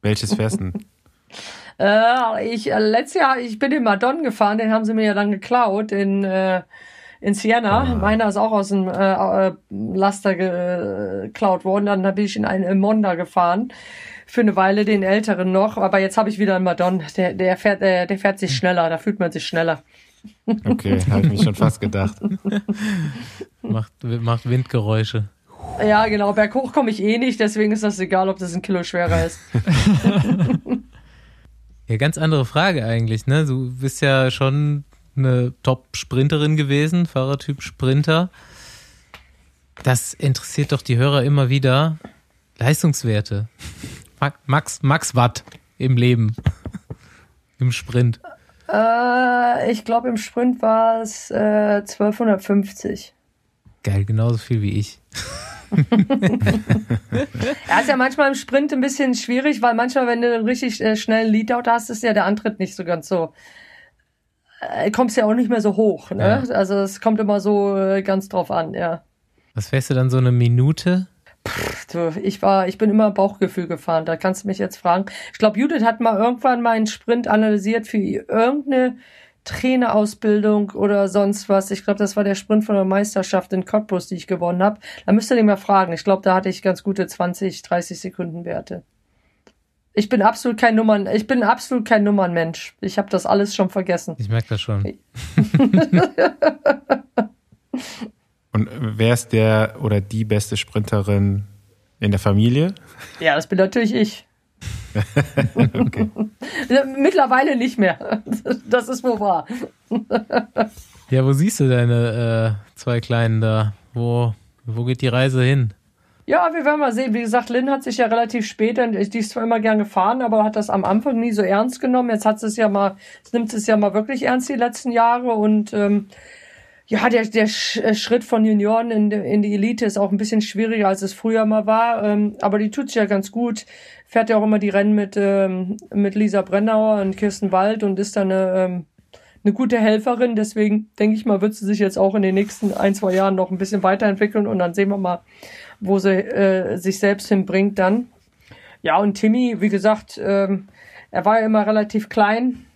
Welches fährst du? äh, ich, äh, letztes Jahr, ich bin in Madon gefahren, den haben sie mir ja dann geklaut in, äh, in Siena. Ah. Meiner ist auch aus dem äh, äh Laster geklaut worden. Dann bin ich in einen Monda gefahren. Für eine Weile den älteren noch, aber jetzt habe ich wieder einen Madon. Der, der, fährt, äh, der fährt sich schneller, da fühlt man sich schneller. Okay, habe ich mich schon fast gedacht. macht, macht Windgeräusche. Ja, genau. Berghoch komme ich eh nicht, deswegen ist das egal, ob das ein Kilo schwerer ist. ja, ganz andere Frage eigentlich, ne? Du bist ja schon eine Top-Sprinterin gewesen, Fahrertyp Sprinter. Das interessiert doch die Hörer immer wieder. Leistungswerte. Max, Max Watt im Leben. Im Sprint. Äh, ich glaube, im Sprint war es äh, 1250. Geil, genauso viel wie ich. ja, ist ja manchmal im Sprint ein bisschen schwierig, weil manchmal, wenn du einen richtig äh, schnellen Leadout hast, ist ja der Antritt nicht so ganz so. Äh, kommst ja auch nicht mehr so hoch. Ne? Ja. Also es kommt immer so äh, ganz drauf an, ja. Was fährst du dann so eine Minute? Pff, du, ich war, ich bin immer Bauchgefühl gefahren. Da kannst du mich jetzt fragen. Ich glaube, Judith hat mal irgendwann meinen Sprint analysiert für irgendeine Trainerausbildung oder sonst was. Ich glaube, das war der Sprint von der Meisterschaft in Cottbus, die ich gewonnen habe. Da müsst ihr den mal fragen. Ich glaube, da hatte ich ganz gute 20, 30 Sekunden Werte. Ich bin absolut kein Nummern, ich bin absolut kein Nummernmensch. Ich habe das alles schon vergessen. Ich merke das schon. Und wer ist der oder die beste Sprinterin in der Familie? Ja, das bin natürlich ich. Okay. Mittlerweile nicht mehr. Das ist wohl wahr. ja, wo siehst du deine äh, zwei Kleinen da? Wo, wo geht die Reise hin? Ja, wir werden mal sehen. Wie gesagt, Lynn hat sich ja relativ spät, die ist zwar immer gern gefahren, aber hat das am Anfang nie so ernst genommen. Jetzt hat sie es ja mal, nimmt es ja mal wirklich ernst die letzten Jahre und ähm, ja, der, der äh, Schritt von Junioren in, in die Elite ist auch ein bisschen schwieriger, als es früher mal war. Ähm, aber die tut sich ja ganz gut. Fährt ja auch immer die Rennen mit, ähm, mit Lisa Brennauer und Kirsten Wald und ist dann eine, ähm, eine gute Helferin. Deswegen denke ich mal, wird sie sich jetzt auch in den nächsten ein, zwei Jahren noch ein bisschen weiterentwickeln und dann sehen wir mal, wo sie äh, sich selbst hinbringt dann. Ja, und Timmy, wie gesagt, ähm, er war ja immer relativ klein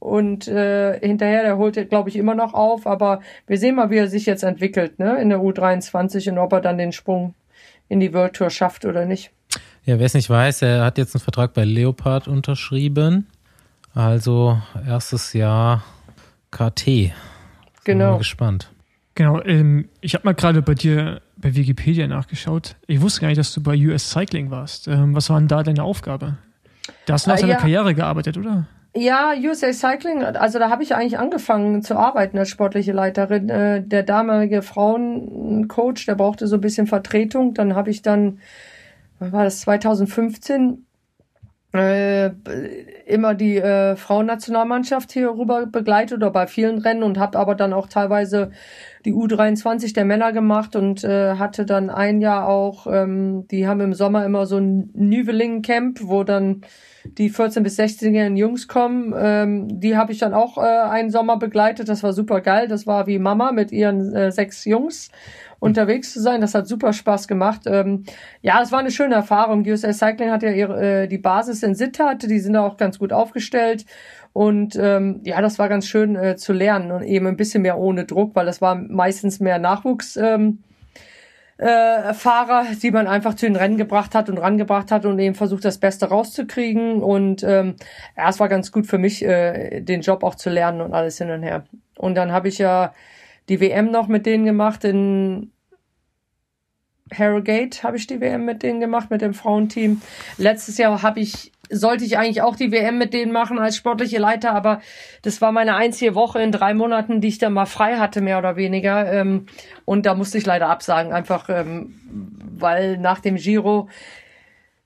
und äh, hinterher, der holt, glaube ich, immer noch auf. Aber wir sehen mal, wie er sich jetzt entwickelt ne, in der U23 und ob er dann den Sprung in die World Tour schafft oder nicht. Ja, wer es nicht weiß, er hat jetzt einen Vertrag bei Leopard unterschrieben. Also erstes Jahr KT. Genau. Bin gespannt. Genau, ähm, ich habe mal gerade bei dir bei Wikipedia nachgeschaut. Ich wusste gar nicht, dass du bei US Cycling warst. Ähm, was war denn da deine Aufgabe? Da hast du nach äh, deiner ja. Karriere gearbeitet, oder? Ja, USA Cycling, also da habe ich eigentlich angefangen zu arbeiten als sportliche Leiterin. Äh, der damalige Frauencoach, der brauchte so ein bisschen Vertretung. Dann habe ich dann, was war das, 2015, äh, immer die äh, Frauennationalmannschaft hier rüber begleitet oder bei vielen Rennen und habe aber dann auch teilweise die U23 der Männer gemacht und äh, hatte dann ein Jahr auch, ähm, die haben im Sommer immer so ein Nüveling-Camp, wo dann die 14 bis 16-jährigen Jungs kommen. Ähm, die habe ich dann auch äh, einen Sommer begleitet. Das war super geil. Das war wie Mama mit ihren äh, sechs Jungs unterwegs zu sein. Das hat super Spaß gemacht. Ähm, ja, es war eine schöne Erfahrung. USA Cycling hat ja ihre, äh, die Basis in Sittard. Die sind auch ganz gut aufgestellt. Und ähm, ja, das war ganz schön äh, zu lernen und eben ein bisschen mehr ohne Druck, weil das war meistens mehr Nachwuchs. Ähm, äh, Fahrer, die man einfach zu den Rennen gebracht hat und rangebracht hat und eben versucht, das Beste rauszukriegen. Und ähm, ja, es war ganz gut für mich, äh, den Job auch zu lernen und alles hin und her. Und dann habe ich ja die WM noch mit denen gemacht in Harrogate habe ich die WM mit denen gemacht, mit dem Frauenteam. Letztes Jahr habe ich sollte ich eigentlich auch die WM mit denen machen als sportliche Leiter, aber das war meine einzige Woche in drei Monaten, die ich dann mal frei hatte, mehr oder weniger. Ähm, und da musste ich leider absagen, einfach ähm, weil nach dem Giro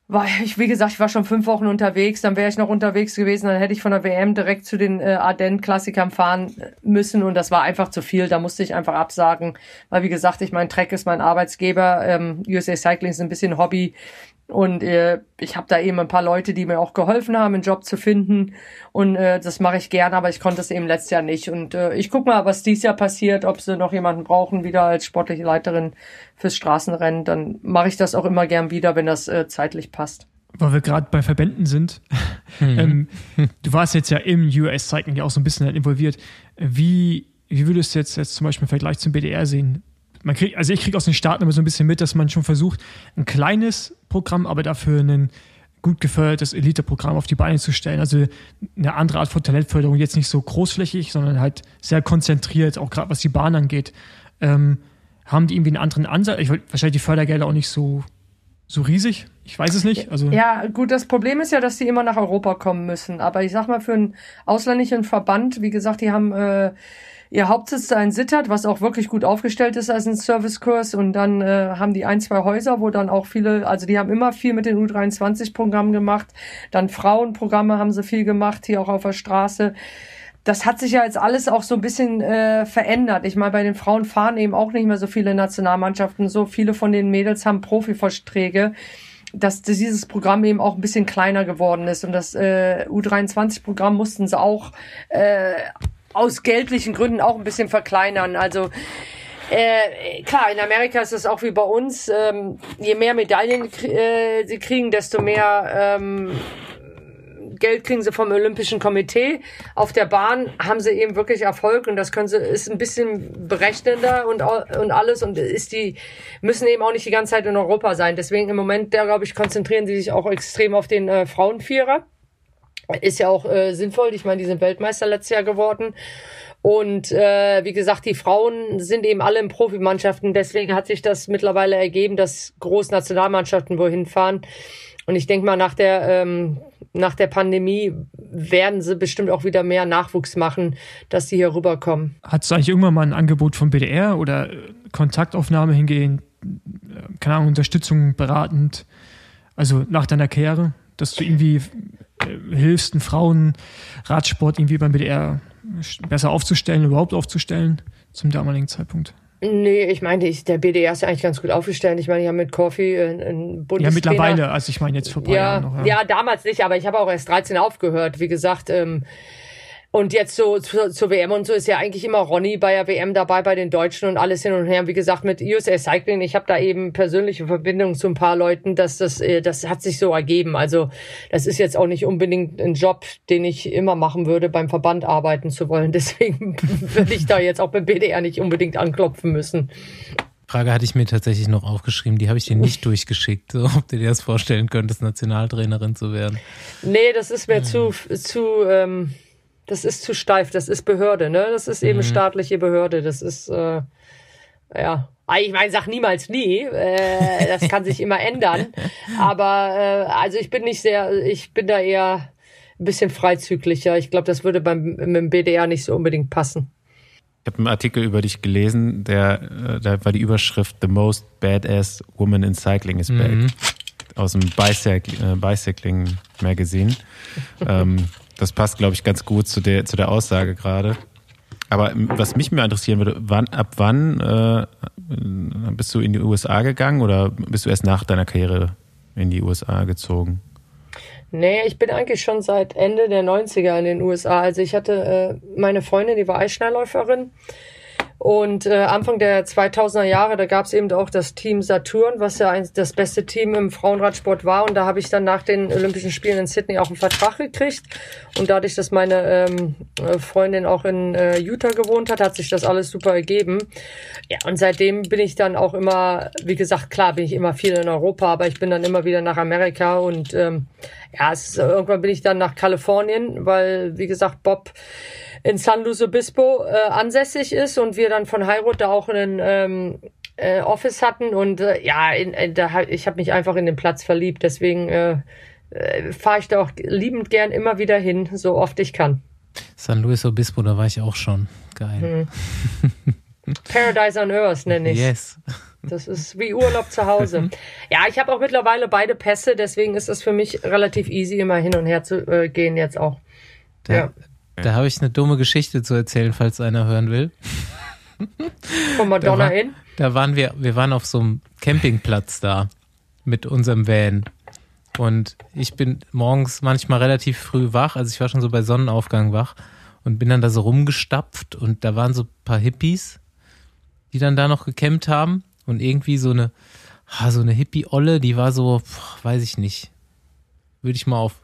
war ich, wie gesagt, ich war schon fünf Wochen unterwegs, dann wäre ich noch unterwegs gewesen, dann hätte ich von der WM direkt zu den äh, Ardennen-Klassikern fahren müssen und das war einfach zu viel, da musste ich einfach absagen, weil wie gesagt, ich mein Trek ist mein Arbeitsgeber, ähm, USA Cycling ist ein bisschen Hobby, und äh, ich habe da eben ein paar Leute, die mir auch geholfen haben, einen Job zu finden. Und äh, das mache ich gern, aber ich konnte es eben letztes Jahr nicht. Und äh, ich guck mal, was dieses Jahr passiert, ob sie noch jemanden brauchen, wieder als sportliche Leiterin fürs Straßenrennen. Dann mache ich das auch immer gern wieder, wenn das äh, zeitlich passt. Weil wir gerade bei Verbänden sind. Mhm. ähm, du warst jetzt ja im US Cycling ja auch so ein bisschen involviert. Wie, wie würdest du jetzt, jetzt zum Beispiel im Vergleich zum BDR sehen? man kriegt, also ich kriege aus den Staaten immer so ein bisschen mit, dass man schon versucht, ein kleines Programm, aber dafür ein gut gefördertes Elite-Programm auf die Beine zu stellen. Also eine andere Art von Talentförderung, jetzt nicht so großflächig, sondern halt sehr konzentriert, auch gerade was die Bahn angeht. Ähm, haben die irgendwie einen anderen Ansatz? Ich wahrscheinlich die Fördergelder auch nicht so, so riesig. Ich weiß es nicht. Also ja, gut, das Problem ist ja, dass die immer nach Europa kommen müssen. Aber ich sag mal, für einen ausländischen Verband, wie gesagt, die haben äh, ihr Hauptsitz da in Sittard, was auch wirklich gut aufgestellt ist als ein Servicekurs. Und dann äh, haben die ein, zwei Häuser, wo dann auch viele, also die haben immer viel mit den U23-Programmen gemacht. Dann Frauenprogramme haben sie viel gemacht, hier auch auf der Straße. das hat sich ja jetzt alles auch so ein bisschen äh, verändert. Ich meine, bei den Frauen fahren eben auch nicht mehr so viele Nationalmannschaften. So viele von den Mädels haben Profiverträge, dass dieses Programm eben auch ein bisschen kleiner geworden ist. Und das äh, U23-Programm mussten sie auch äh, aus geldlichen Gründen auch ein bisschen verkleinern. Also äh, klar, in Amerika ist es auch wie bei uns. Ähm, je mehr Medaillen äh, sie kriegen, desto mehr ähm, Geld kriegen sie vom Olympischen Komitee. Auf der Bahn haben sie eben wirklich Erfolg und das können sie, ist ein bisschen berechnender und, und alles und ist die, müssen eben auch nicht die ganze Zeit in Europa sein. Deswegen im Moment, da glaube ich, konzentrieren sie sich auch extrem auf den äh, Frauenvierer. Ist ja auch äh, sinnvoll. Ich meine, die sind Weltmeister letztes Jahr geworden. Und äh, wie gesagt, die Frauen sind eben alle in Profimannschaften. Deswegen hat sich das mittlerweile ergeben, dass Großnationalmannschaften wohin fahren. Und ich denke mal, nach der ähm, nach der Pandemie werden sie bestimmt auch wieder mehr Nachwuchs machen, dass sie hier rüberkommen. Hat es eigentlich irgendwann mal ein Angebot vom BDR oder äh, Kontaktaufnahme hingehen, äh, keine Ahnung, Unterstützung beratend, also nach deiner Karriere, dass du irgendwie hilfst, einen Frauenradsport irgendwie beim BDR besser aufzustellen, überhaupt aufzustellen zum damaligen Zeitpunkt? Nee, ich meine, der BDR ist ja eigentlich ganz gut aufgestellt. Ich meine, ich habe mit Coffee einen Bundestrainer. Ja, mittlerweile, also ich meine jetzt vor ein paar ja, Jahren noch. Ja. ja, damals nicht, aber ich habe auch erst 13 aufgehört. Wie gesagt, ähm, und jetzt so zur, zur WM und so ist ja eigentlich immer Ronny bei der WM dabei, bei den Deutschen und alles hin und her. Wie gesagt, mit USA Cycling, ich habe da eben persönliche Verbindungen zu ein paar Leuten, dass das, äh, das hat sich so ergeben. Also das ist jetzt auch nicht unbedingt ein Job, den ich immer machen würde, beim Verband arbeiten zu wollen. Deswegen würde ich da jetzt auch beim BDR nicht unbedingt anklopfen müssen. Frage hatte ich mir tatsächlich noch aufgeschrieben, die habe ich dir nicht durchgeschickt, so, ob du dir das vorstellen könntest, Nationaltrainerin zu werden. Nee, das ist mir hm. zu, zu ähm, das ist zu steif, das ist Behörde, ne? Das ist eben mhm. staatliche Behörde, das ist, äh, ja. Ah, ich meine, sag niemals nie, äh, das kann sich immer ändern. Aber äh, also ich bin nicht sehr, ich bin da eher ein bisschen freizüglicher. Ich glaube, das würde beim mit dem BDR nicht so unbedingt passen. Ich habe einen Artikel über dich gelesen, der, äh, da war die Überschrift The Most Badass Woman in Cycling is Back. Mhm. Aus dem Bicycling, äh, Bicycling Magazine. ähm, das passt, glaube ich, ganz gut zu der, zu der Aussage gerade. Aber was mich mehr interessieren würde, wann, ab wann äh, bist du in die USA gegangen oder bist du erst nach deiner Karriere in die USA gezogen? Nee, ich bin eigentlich schon seit Ende der 90er in den USA. Also ich hatte äh, meine Freundin, die war Eisschnellläuferin und äh, Anfang der 2000er Jahre, da gab es eben auch das Team Saturn, was ja ein, das beste Team im Frauenradsport war. Und da habe ich dann nach den Olympischen Spielen in Sydney auch einen Vertrag gekriegt. Und dadurch, dass meine ähm, äh, Freundin auch in äh, Utah gewohnt hat, hat sich das alles super ergeben. Ja, und seitdem bin ich dann auch immer, wie gesagt, klar bin ich immer viel in Europa, aber ich bin dann immer wieder nach Amerika und ähm, ja, es irgendwann bin ich dann nach Kalifornien, weil, wie gesagt, Bob in San Luis Obispo äh, ansässig ist und wir dann von Heirut da auch einen ähm, äh, Office hatten und äh, ja, in, in, äh, da, ich habe mich einfach in den Platz verliebt, deswegen äh, äh, fahre ich da auch liebend gern immer wieder hin, so oft ich kann. San Luis Obispo, da war ich auch schon. Geil. Hm. Paradise on Earth nenne ich. Yes. Das ist wie Urlaub zu Hause. Ja, ich habe auch mittlerweile beide Pässe, deswegen ist es für mich relativ easy, immer hin und her zu äh, gehen jetzt auch. Da, ja. Da habe ich eine dumme Geschichte zu erzählen, falls einer hören will. Von Madonna da war, hin? Da waren wir, wir waren auf so einem Campingplatz da mit unserem Van. Und ich bin morgens manchmal relativ früh wach, also ich war schon so bei Sonnenaufgang wach und bin dann da so rumgestapft und da waren so ein paar Hippies, die dann da noch gecampt haben und irgendwie so eine, so eine Hippie-Olle, die war so, weiß ich nicht, würde ich mal auf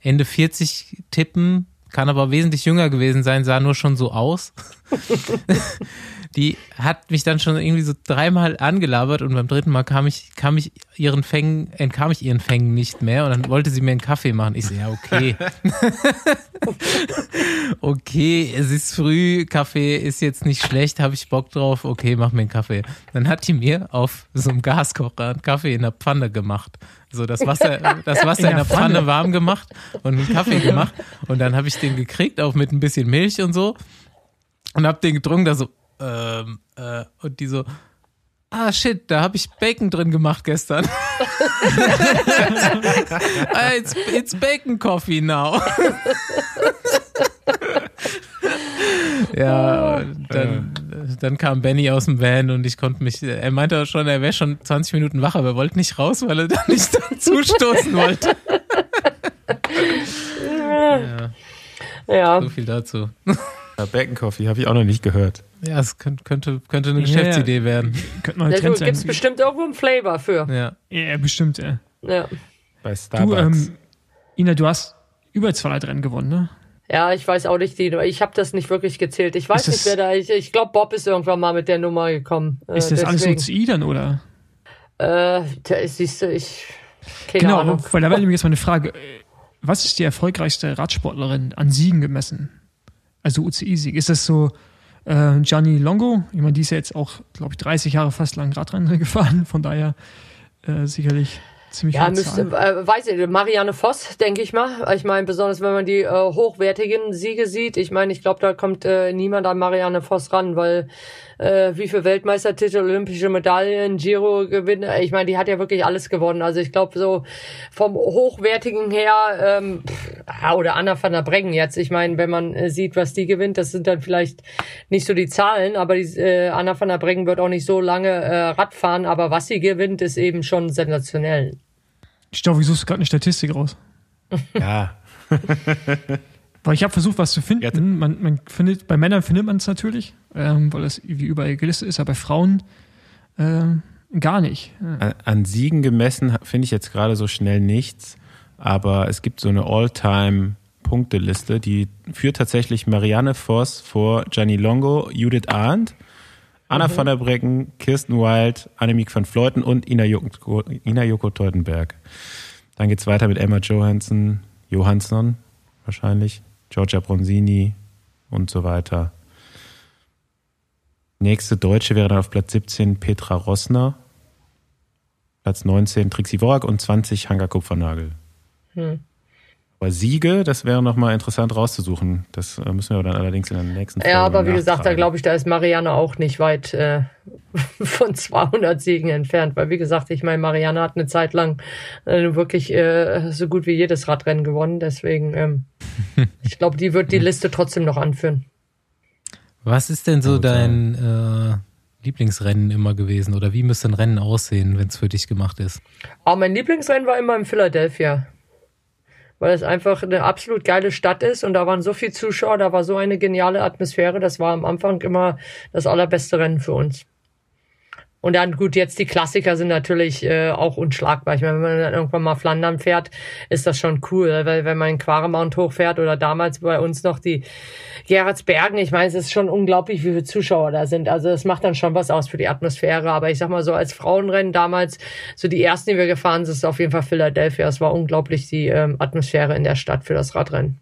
Ende 40 tippen, kann aber wesentlich jünger gewesen sein, sah nur schon so aus. die hat mich dann schon irgendwie so dreimal angelabert und beim dritten Mal kam ich, kam ich ihren Fängen, entkam ich ihren Fängen nicht mehr und dann wollte sie mir einen Kaffee machen. Ich so, ja, okay. okay, es ist früh, Kaffee ist jetzt nicht schlecht, habe ich Bock drauf, okay, mach mir einen Kaffee. Dann hat die mir auf so einem Gaskocher einen Kaffee in der Pfanne gemacht. So das Wasser, das Wasser in der, Pfanne warm gemacht und einen Kaffee gemacht. Und dann habe ich den gekriegt, auch mit ein bisschen Milch und so. Und hab den getrunken, da so, ähm, äh, und die so, ah shit, da habe ich Bacon drin gemacht gestern. it's, it's Bacon Coffee now. Ja, dann, dann kam Benny aus dem Van und ich konnte mich, er meinte auch schon, er wäre schon 20 Minuten wach, aber er wollte nicht raus, weil er da nicht zustoßen wollte. ja. Ja. So viel dazu. Ja, Beckencoffee habe ich auch noch nicht gehört. Ja, es könnte, könnte, könnte eine Geschäftsidee werden. Könnte mal Ja, du, gibt's sein. bestimmt irgendwo einen Flavor für. Ja. Ja, bestimmt, ja. Ja. Bei Du, Starbucks. ähm, Ina, du hast über 200 Rennen gewonnen, ne? Ja, ich weiß auch nicht, die, ich habe das nicht wirklich gezählt. Ich weiß Ist nicht, wer da, ich, ich glaube, Bob ist irgendwann mal mit der Nummer gekommen. Äh, Ist das alles deswegen. UCI dann, oder? Äh, da- siehst du, ich, keine genau, Ahnung. weil da wäre nämlich jetzt meine Frage. äh, Was ist die erfolgreichste Radsportlerin an Siegen gemessen? Also UCI-Sieg. Ist das so äh, Gianni Longo? Ich meine, die ist ja jetzt auch, glaube ich, 30 Jahre fast lang Radrennen gefahren. Von daher äh, sicherlich ziemlich Ja, müsste, äh, weiß ich, Marianne Voss, denke ich mal. Ich meine, besonders wenn man die äh, hochwertigen Siege sieht. Ich meine, ich glaube, da kommt äh, niemand an Marianne Voss ran, weil äh, wie viel Weltmeistertitel, olympische Medaillen, Giro gewinne. Ich meine, die hat ja wirklich alles gewonnen. Also ich glaube, so vom hochwertigen her, ähm, pff, ja, oder Anna van der Breggen jetzt. Ich meine, wenn man äh, sieht, was die gewinnt, das sind dann vielleicht nicht so die Zahlen, aber die, äh, Anna van der Breggen wird auch nicht so lange äh, Rad fahren, aber was sie gewinnt, ist eben schon sensationell. Ich glaube, ich suche gerade eine Statistik raus. ja, Weil ich habe versucht, was zu finden. Man, man findet, bei Männern findet man es natürlich, ähm, weil es wie überall gelistet ist, aber bei Frauen ähm, gar nicht. Ja. an, an Siegen gemessen finde ich jetzt gerade so schnell nichts, aber es gibt so eine All-Time-Punkteliste, die führt tatsächlich Marianne Voss vor Gianni Longo, Judith Arndt, Anna van der Breggen, Kirsten Wild, Annemiek van Fleuten und Ina Joko, Ina Joko Teutenberg. Dann geht's weiter mit Emma Johansson, Johansson wahrscheinlich, Giorgia Bronzini und so weiter. Nächste Deutsche wäre dann auf Platz 17 Petra Rossner, Platz 19 Trixie Work und 20 Hanga Kupfernagel. Hm. Aber Siege, das wäre nochmal interessant rauszusuchen. Das äh, müssen wir dann allerdings in der nächsten Folge Ja, aber wie gesagt, da glaube ich, da ist Marianne auch nicht weit äh, von 200 Siegen entfernt. Weil, wie gesagt, ich meine, Marianne hat eine Zeit lang äh, wirklich äh, so gut wie jedes Radrennen gewonnen. Deswegen, ähm, ich glaube, die wird die Liste trotzdem noch anführen. Was ist denn so dein äh, Lieblingsrennen immer gewesen? Oder wie müsste ein Rennen aussehen, wenn es für dich gemacht ist? Aber mein Lieblingsrennen war immer in Philadelphia. Weil es einfach eine absolut geile Stadt ist und da waren so viele Zuschauer, da war so eine geniale Atmosphäre. Das war am Anfang immer das allerbeste Rennen für uns. Und dann gut, jetzt die Klassiker sind natürlich äh, auch unschlagbar. Ich meine, wenn man dann irgendwann mal Flandern fährt, ist das schon cool, weil wenn man in Quaremount hochfährt oder damals bei uns noch die Gerardsbergen, ich meine, es ist schon unglaublich, wie viele Zuschauer da sind. Also es macht dann schon was aus für die Atmosphäre. Aber ich sag mal so, als Frauenrennen damals, so die ersten, die wir gefahren sind, ist auf jeden Fall Philadelphia. Es war unglaublich die ähm, Atmosphäre in der Stadt für das Radrennen.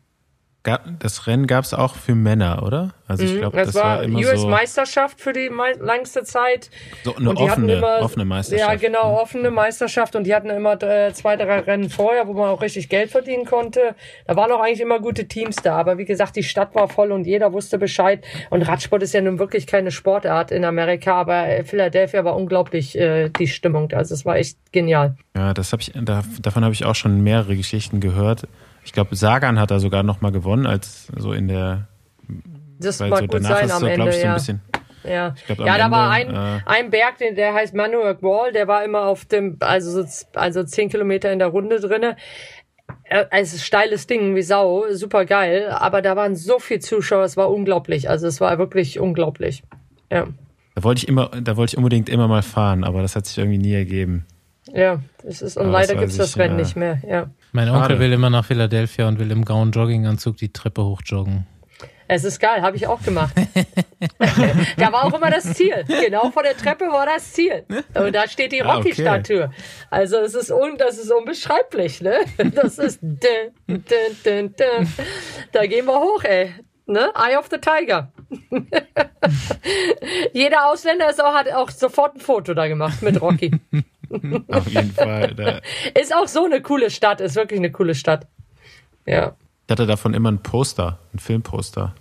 Das Rennen gab es auch für Männer, oder? Also ich glaube, das, das, war, immer US so, Meisterschaft für die mei längste Zeit. so eine Und offene, immer, offene Meisterschaft. Ja, genau, offene Meisterschaft. Und die hatten immer äh, zwei, drei Rennen vorher, wo man auch richtig Geld verdienen konnte. Da waren auch eigentlich immer gute Teams da. Aber wie gesagt, die Stadt war voll und jeder wusste Bescheid. Und Radsport ist ja nun wirklich keine Sportart in Amerika. Aber äh, Philadelphia war unglaublich äh, die Stimmung. Also es war echt genial. Ja, das hab ich, da, davon habe ich auch schon mehrere Geschichten gehört. Ich glaube, Sagan hat da sogar noch mal gewonnen, als so in der, Das mag so gut sein ist am so, Ende, ich, so ein ja. bisschen. Ja, glaub, ja da war ein, Ende, äh, ein Berg, der heißt Manuel Wall, der war immer auf dem, also, so- also zehn Kilometer in der Runde drinne. Äh, Also steiles Ding wie Sau, super geil, aber da waren so viele Zuschauer, es war unglaublich. Also es war wirklich unglaublich. Ja, Da wollte ich immer, da wollte ich unbedingt immer mal fahren, aber das hat sich irgendwie nie ergeben. Ja, das ist, und Aber leider weiß gibt's das ich, Rennen ja. nicht mehr, ja. Mein Schade. Onkel will immer nach Philadelphia und will im grauen Jogginganzug die Treppe hochjoggen. Es ist geil, habe ich auch gemacht. da war auch immer das Ziel. Genau vor der Treppe war das Ziel. Und da steht die Ah. Rocky-Statue. Also es ist un, das ist unbeschreiblich, ne? Das ist dün, dün, dün, dün. Da gehen wir hoch, ey. Ne? Eye of the Tiger. Jeder Ausländer ist auch, hat auch sofort ein Foto da gemacht mit Rocky. Auf jeden Fall. Da, Ist auch so eine coole Stadt, ist wirklich eine coole Stadt. Ja. ich hatte davon immer ein Poster, ein Filmposter.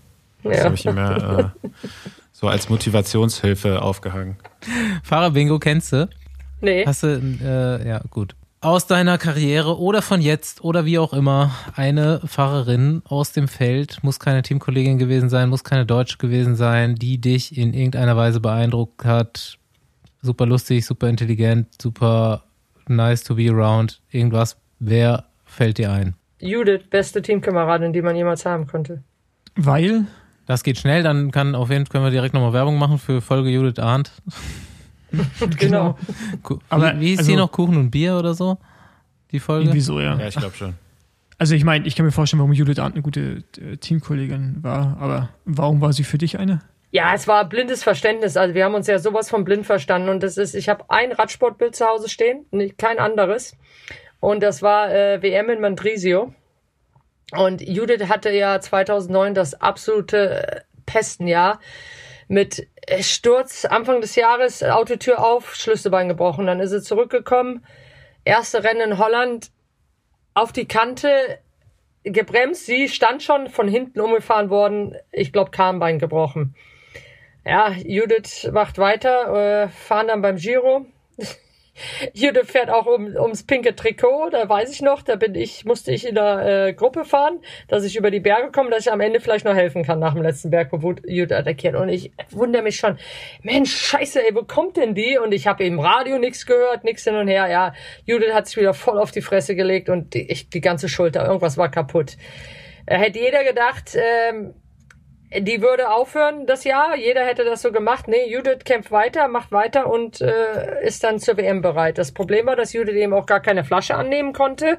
Das Ja. habe ich immer äh, so als Motivationshilfe aufgehangen. Fahrer Bingo kennst du? Nee. Hast du, äh, ja, gut. aus deiner Karriere oder von jetzt oder wie auch immer eine Fahrerin aus dem Feld, muss keine Teamkollegin gewesen sein, muss keine Deutsche gewesen sein, die dich in irgendeiner Weise beeindruckt hat. Super lustig, super intelligent, super nice to be around. Irgendwas. Wer fällt dir ein? Judith, beste Teamkameradin, die man jemals haben konnte. Weil? Das geht schnell, dann kann auf jeden Fall können wir direkt nochmal Werbung machen für Folge Judith Arndt. genau. Aber, wie, wie ist also- die noch Kuchen und Bier oder so? Die Folge? Irgendwie so, ja. Ja, ich glaube schon. Also ich meine, ich kann mir vorstellen, warum Judith Arndt eine gute äh, Teamkollegin war, aber warum war sie für dich eine? Ja, es war blindes Verständnis. Also wir haben uns ja sowas von blind verstanden. Und das ist, ich habe ein Radsportbild zu Hause stehen, kein anderes. Und das war äh, WM in Mandrisio. Und Judith hatte ja 2009 das absolute äh, Pestenjahr mit äh, Sturz Anfang des Jahres, Autotür auf, Schlüsselbein gebrochen. Dann ist sie zurückgekommen. Erste Rennen in Holland auf die Kante, gebremst. Sie stand schon von hinten umgefahren worden. Ich glaube, Kahnbein gebrochen. Ja, Judith macht weiter, äh, fahren dann beim Giro. Judith fährt auch um, ums pinke Trikot, da weiß ich noch, da bin ich, musste ich in der äh, Gruppe fahren, dass ich über die Berge komme, dass ich am Ende vielleicht noch helfen kann nach dem letzten Berg, wo Judith attackiert. Und ich wundere mich schon, Mensch, scheiße, ey, wo kommt denn die? Und ich habe im Radio nichts gehört, nichts hin und her. Ja, Judith hat sich wieder voll auf die Fresse gelegt und die, ich, die ganze Schulter, irgendwas war kaputt. Äh, hätte jeder gedacht, ähm, die würde aufhören das Jahr. Jeder hätte das so gemacht. Nee, Judith kämpft weiter, macht weiter und äh, ist dann zur WM bereit. Das Problem war, dass Judith eben auch gar keine Flasche annehmen konnte.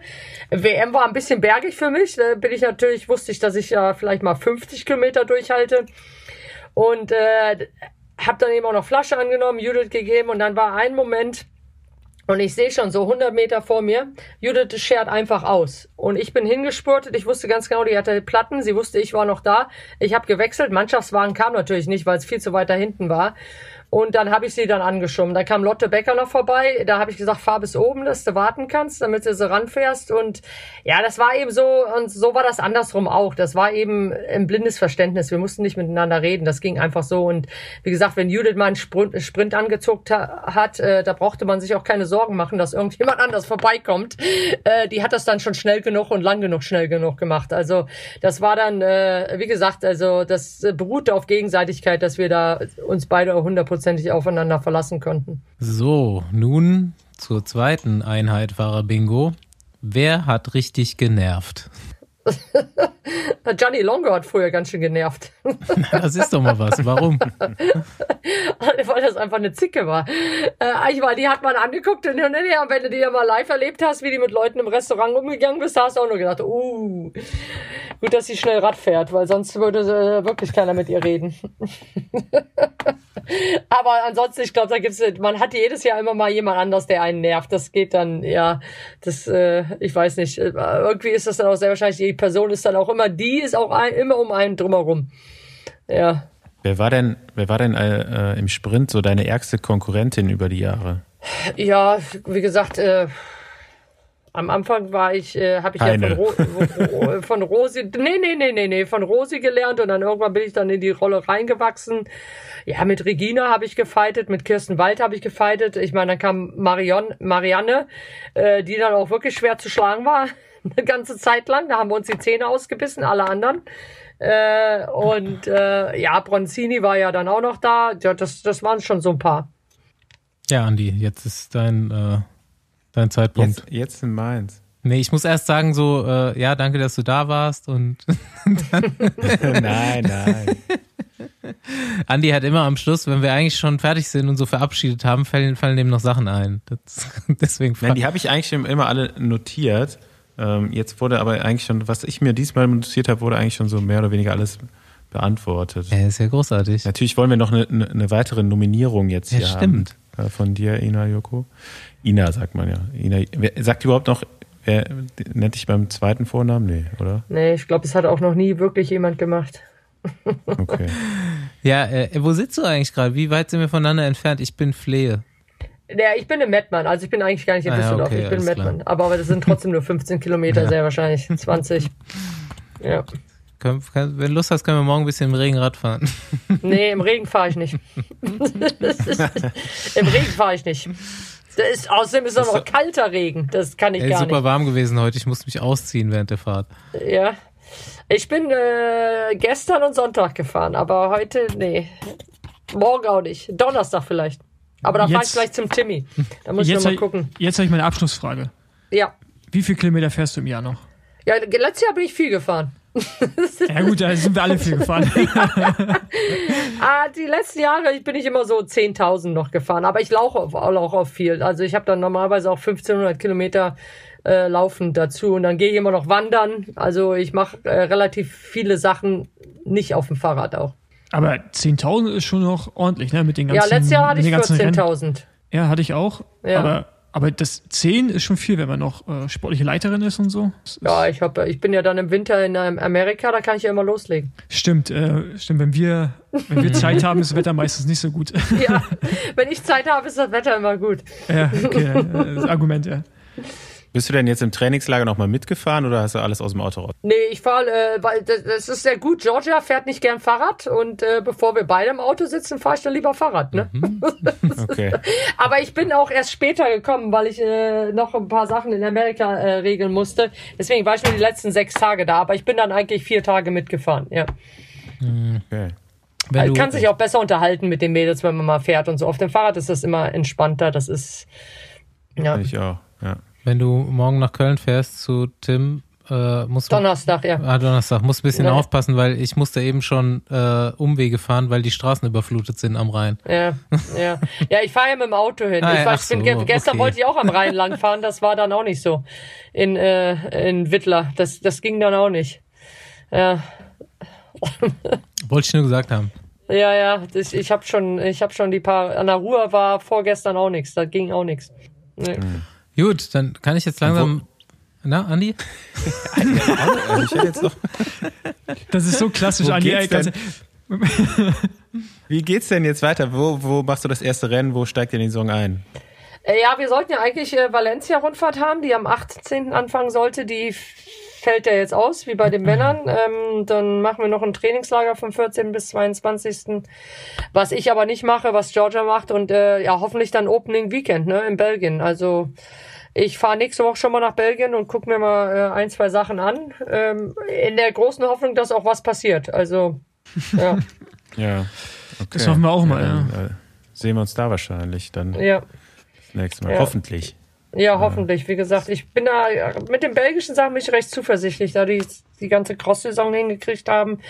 WM war ein bisschen bergig für mich. Da bin ich natürlich, wusste ich, dass ich ja vielleicht mal 50 Kilometer durchhalte. Und äh, habe dann eben auch noch Flasche angenommen, Judith gegeben und dann war ein Moment, und ich sehe schon so 100 Meter vor mir, Judith schert einfach aus. Und ich bin hingespurtet. Ich wusste ganz genau, die hatte Platten. Sie wusste, ich war noch da. Ich habe gewechselt. Mannschaftswagen kam natürlich nicht, weil es viel zu weit da hinten war. Und dann habe ich sie dann angeschoben. Da kam Lotte Becker noch vorbei. Da habe ich gesagt, fahr bis oben, dass du warten kannst, damit du so ranfährst. Und ja, das war eben so, und so war das andersrum auch. Das war eben ein blindes Verständnis. Wir mussten nicht miteinander reden. Das ging einfach so. Und wie gesagt, wenn Judith mal einen Sprint, Sprint ha hat, äh, da brauchte man sich auch keine Sorgen machen, dass irgendjemand anders vorbeikommt. Äh, die hat das dann schon schnell genug und lang genug schnell genug gemacht. Also das war dann, äh, wie gesagt, also das beruhte auf Gegenseitigkeit, dass wir da uns beide hundertprozentig aufeinander verlassen konnten. So, nun zur zweiten Einheit Fahrer-Bingo. Wer hat richtig genervt? Gianni Longo hat früher ganz schön genervt. Das ist doch mal was. Warum? weil das einfach eine Zicke war. Äh, ich meine, die hat man angeguckt und, und, und wenn du die ja mal live erlebt hast, wie die mit Leuten im Restaurant umgegangen bist, hast du auch nur gedacht, uh, gut, dass sie schnell Rad fährt, weil sonst würde äh, wirklich keiner mit ihr reden. Aber ansonsten, ich glaube, da gibt's, man hat jedes Jahr immer mal jemand anders, der einen nervt. Das geht dann, ja, das, äh, ich weiß nicht, äh, irgendwie ist das dann auch sehr wahrscheinlich, die Person ist dann auch immer, die ist auch ein, immer um einen drumherum. Ja. Wer war denn, wer war denn äh, äh, im Sprint so deine ärgste Konkurrentin über die Jahre? Ja, wie gesagt, äh, am Anfang war ich, äh, habe ich Eine. ja von, Ro von Rosi, nee, nee, nee, nee, nee, von Rosi gelernt und dann irgendwann bin ich dann in die Rolle reingewachsen. Ja, mit Regina habe ich gefightet, mit Kirsten Wald habe ich gefightet. Ich meine, dann kam Marion, Marianne, äh, die dann auch wirklich schwer zu schlagen war, eine ganze Zeit lang. Da haben wir uns die Zähne ausgebissen, alle anderen. Äh, und äh, ja, Bronzini war ja dann auch noch da. Ja, das, das waren schon so ein paar. Ja, Andi, jetzt ist dein, äh, dein Zeitpunkt. Jetzt, jetzt in Mainz. Nee, ich muss erst sagen so, äh, ja, danke, dass du da warst und nein, nein. Andi hat immer am Schluss, wenn wir eigentlich schon fertig sind und so verabschiedet haben, fallen, fallen dem noch Sachen ein. Das, deswegen Nein, die habe ich eigentlich schon immer alle notiert. Ähm, jetzt wurde aber eigentlich schon, was ich mir diesmal notiert habe, wurde eigentlich schon so mehr oder weniger alles beantwortet. Er ist ja großartig. Natürlich wollen wir noch eine, eine, weitere Nominierung jetzt Ja, hier stimmt. haben. Äh, Von dir, Ina Joko. Ina sagt man ja. Ina, wer, sagt überhaupt noch, wer nennt dich beim zweiten Vornamen? Nee, oder? Nee, ich glaube, es hat auch noch nie wirklich jemand gemacht. Okay. Ja, äh, wo sitzt du eigentlich gerade? Wie weit sind wir voneinander entfernt? Ich bin Flehe. Ja, ich bin in Mettmann, also ich bin eigentlich gar nicht in Ah ja, Düsseldorf, okay, ich bin in alles Mettmann. Aber, aber das sind trotzdem nur 15 Kilometer, sehr wahrscheinlich. 20. Ja. Können, kann, wenn du Lust hast, können wir morgen ein bisschen im Regenrad fahren. Nee, im Regen fahre ich nicht. Im Regen fahre ich nicht. Das ist, außerdem ist auch Ist noch kalter Regen. Das kann ich Ey, gar super nicht. warm gewesen heute. Ich musste mich ausziehen während der Fahrt. Ja. Ich bin äh, gestern und Sonntag gefahren, aber heute, nee. Morgen auch nicht. Donnerstag vielleicht. Aber da fahre ich gleich zum Timmy. Da muss ich Jetzt noch mal hab gucken. Jetzt habe ich meine Abschlussfrage. Ja. Wie viele Kilometer fährst du im Jahr noch? Ja, letztes Jahr bin ich viel gefahren. Ja gut, da sind wir alle viel gefahren. Ah, die letzten Jahre bin ich immer so 10.000 noch gefahren, aber ich laufe auf, auch auf viel. Also ich habe dann normalerweise auch 1500 Kilometer äh, laufen dazu und dann gehe ich immer noch wandern. Also ich mache äh, relativ viele Sachen nicht auf dem Fahrrad auch. Aber 10.000 ist schon noch ordentlich, ne? Mit den Ja, ganzen letztes Jahr hatte ich den ganzen Rennen. 14.000. Ja, hatte ich auch. Ja. Aber, aber das 10 ist schon viel, wenn man noch äh, sportliche Leiterin ist und so. Das Ja, ich, hab, ich bin ja dann im Winter in ähm, Amerika, da kann ich ja immer loslegen. Stimmt, äh, stimmt. Wenn wir, wenn wir Zeit haben, ist das Wetter meistens nicht so gut. Ja, wenn ich Zeit habe, ist das Wetter immer gut. ja, okay, äh, das Argument, ja. Bist du denn jetzt im Trainingslager nochmal mitgefahren oder hast du alles aus dem Auto raus? Nee, ich fahre, äh, weil das, das ist sehr gut. Georgia fährt nicht gern Fahrrad und äh, bevor wir beide im Auto sitzen, fahre ich dann lieber Fahrrad. Ne? Okay. Aber ich bin auch erst später gekommen, weil ich äh, noch ein paar Sachen in Amerika äh, regeln musste. Deswegen war ich nur die letzten sechs Tage da. Aber ich bin dann eigentlich vier Tage mitgefahren. Ja. okay. Wenn kann sich auch besser unterhalten mit den Mädels, wenn man mal fährt und so. Auf dem Fahrrad ist das immer entspannter. Das ist ja ich auch. Ja. Wenn du morgen nach Köln fährst zu Tim, äh, musst du Donnerstag, ja. Ah, Donnerstag. Muss ein bisschen Ja. aufpassen, weil ich musste eben schon äh, Umwege fahren, weil die Straßen überflutet sind am Rhein. Ja, ja. Ja, ich fahre ja mit dem Auto hin. Ah, ich, war, ich bin, so, gestern okay. wollte ich auch am Rhein lang fahren, das war dann auch nicht so. In, äh, in Wittler. Das, das ging dann auch nicht. Ja, Wollte ich nur gesagt haben. ja, ja. Das, ich habe schon, ich habe schon die paar. An der Ruhr war vorgestern auch nichts. Da ging auch nichts. Nee. Gut, dann kann ich jetzt langsam. Na, Andi? Ich hätte jetzt noch, Das ist so klassisch, Wo Andi. geht's wie geht's denn jetzt weiter? Wo, wo machst du das erste Rennen? Wo steigt ihr in die Saison ein? Äh, Ja, wir sollten ja eigentlich äh, Valencia-Rundfahrt haben, die am 18. anfangen sollte. Die fällt ja jetzt aus, wie bei den Männern. Ähm, dann machen wir noch ein Trainingslager vom 14. bis 22. Was ich aber nicht mache, was Georgia macht. Und äh, ja, hoffentlich dann Opening Weekend ne, in Belgien. Also ich fahre nächste Woche schon mal nach Belgien und gucke mir mal äh, ein, zwei Sachen an. Ähm, in der großen Hoffnung, dass auch was passiert. Also, ja, Ja. Okay. Das hoffen wir auch mal, dann, äh, sehen wir uns da wahrscheinlich dann ja. das nächste Mal. Ja. Hoffentlich. Ja, hoffentlich. Wie gesagt, ich bin da mit den belgischen Sachen bin ich recht zuversichtlich, da die die ganze Cross-Saison hingekriegt haben.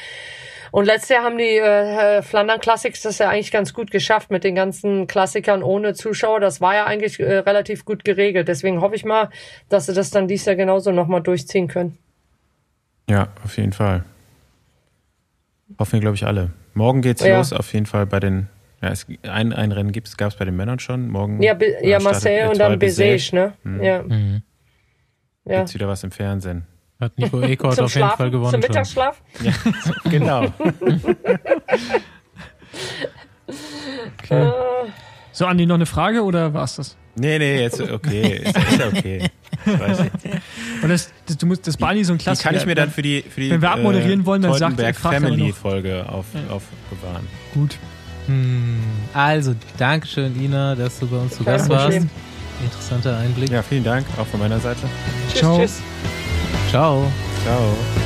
Und letztes Jahr haben die äh, Flandern Classics das ja eigentlich ganz gut geschafft mit den ganzen Klassikern ohne Zuschauer. Das war ja eigentlich äh, relativ gut geregelt. Deswegen hoffe ich mal, dass sie das dann dieses Jahr genauso nochmal durchziehen können. Ja, auf jeden Fall. Hoffen wir, glaube ich, alle. Morgen geht's Ja. los, auf jeden Fall bei den. Ja, es, ein, ein Rennen gab es bei den Männern schon. Morgen Ja, Be äh, ja startet Marseille und dann Besage, ne? Ja. Mhm. ja. Gibt's wieder was im Fernsehen. Hat Nico Ekort auf jeden Fall gewonnen. zum. Mittagsschlaf. Genau. So, Andi, noch eine Frage oder war's das? nee, nee, jetzt okay. Ist, ist ja okay. Das weiß ich. Und das, das, du musst, das Barney so ein Die Klassiker. kann ich mir dann für die, für die Wenn wir abmoderieren wollen, dann sagt- er Family. Folge auf, aufbewahren. Gut. Hm, Also, Dankeschön, Ina, dass du bei uns zu Gast warst. Interessanter Einblick. Ja, vielen Dank, auch von meiner Seite. Tschüss, Ciao. tschüss. Ciao. Ciao.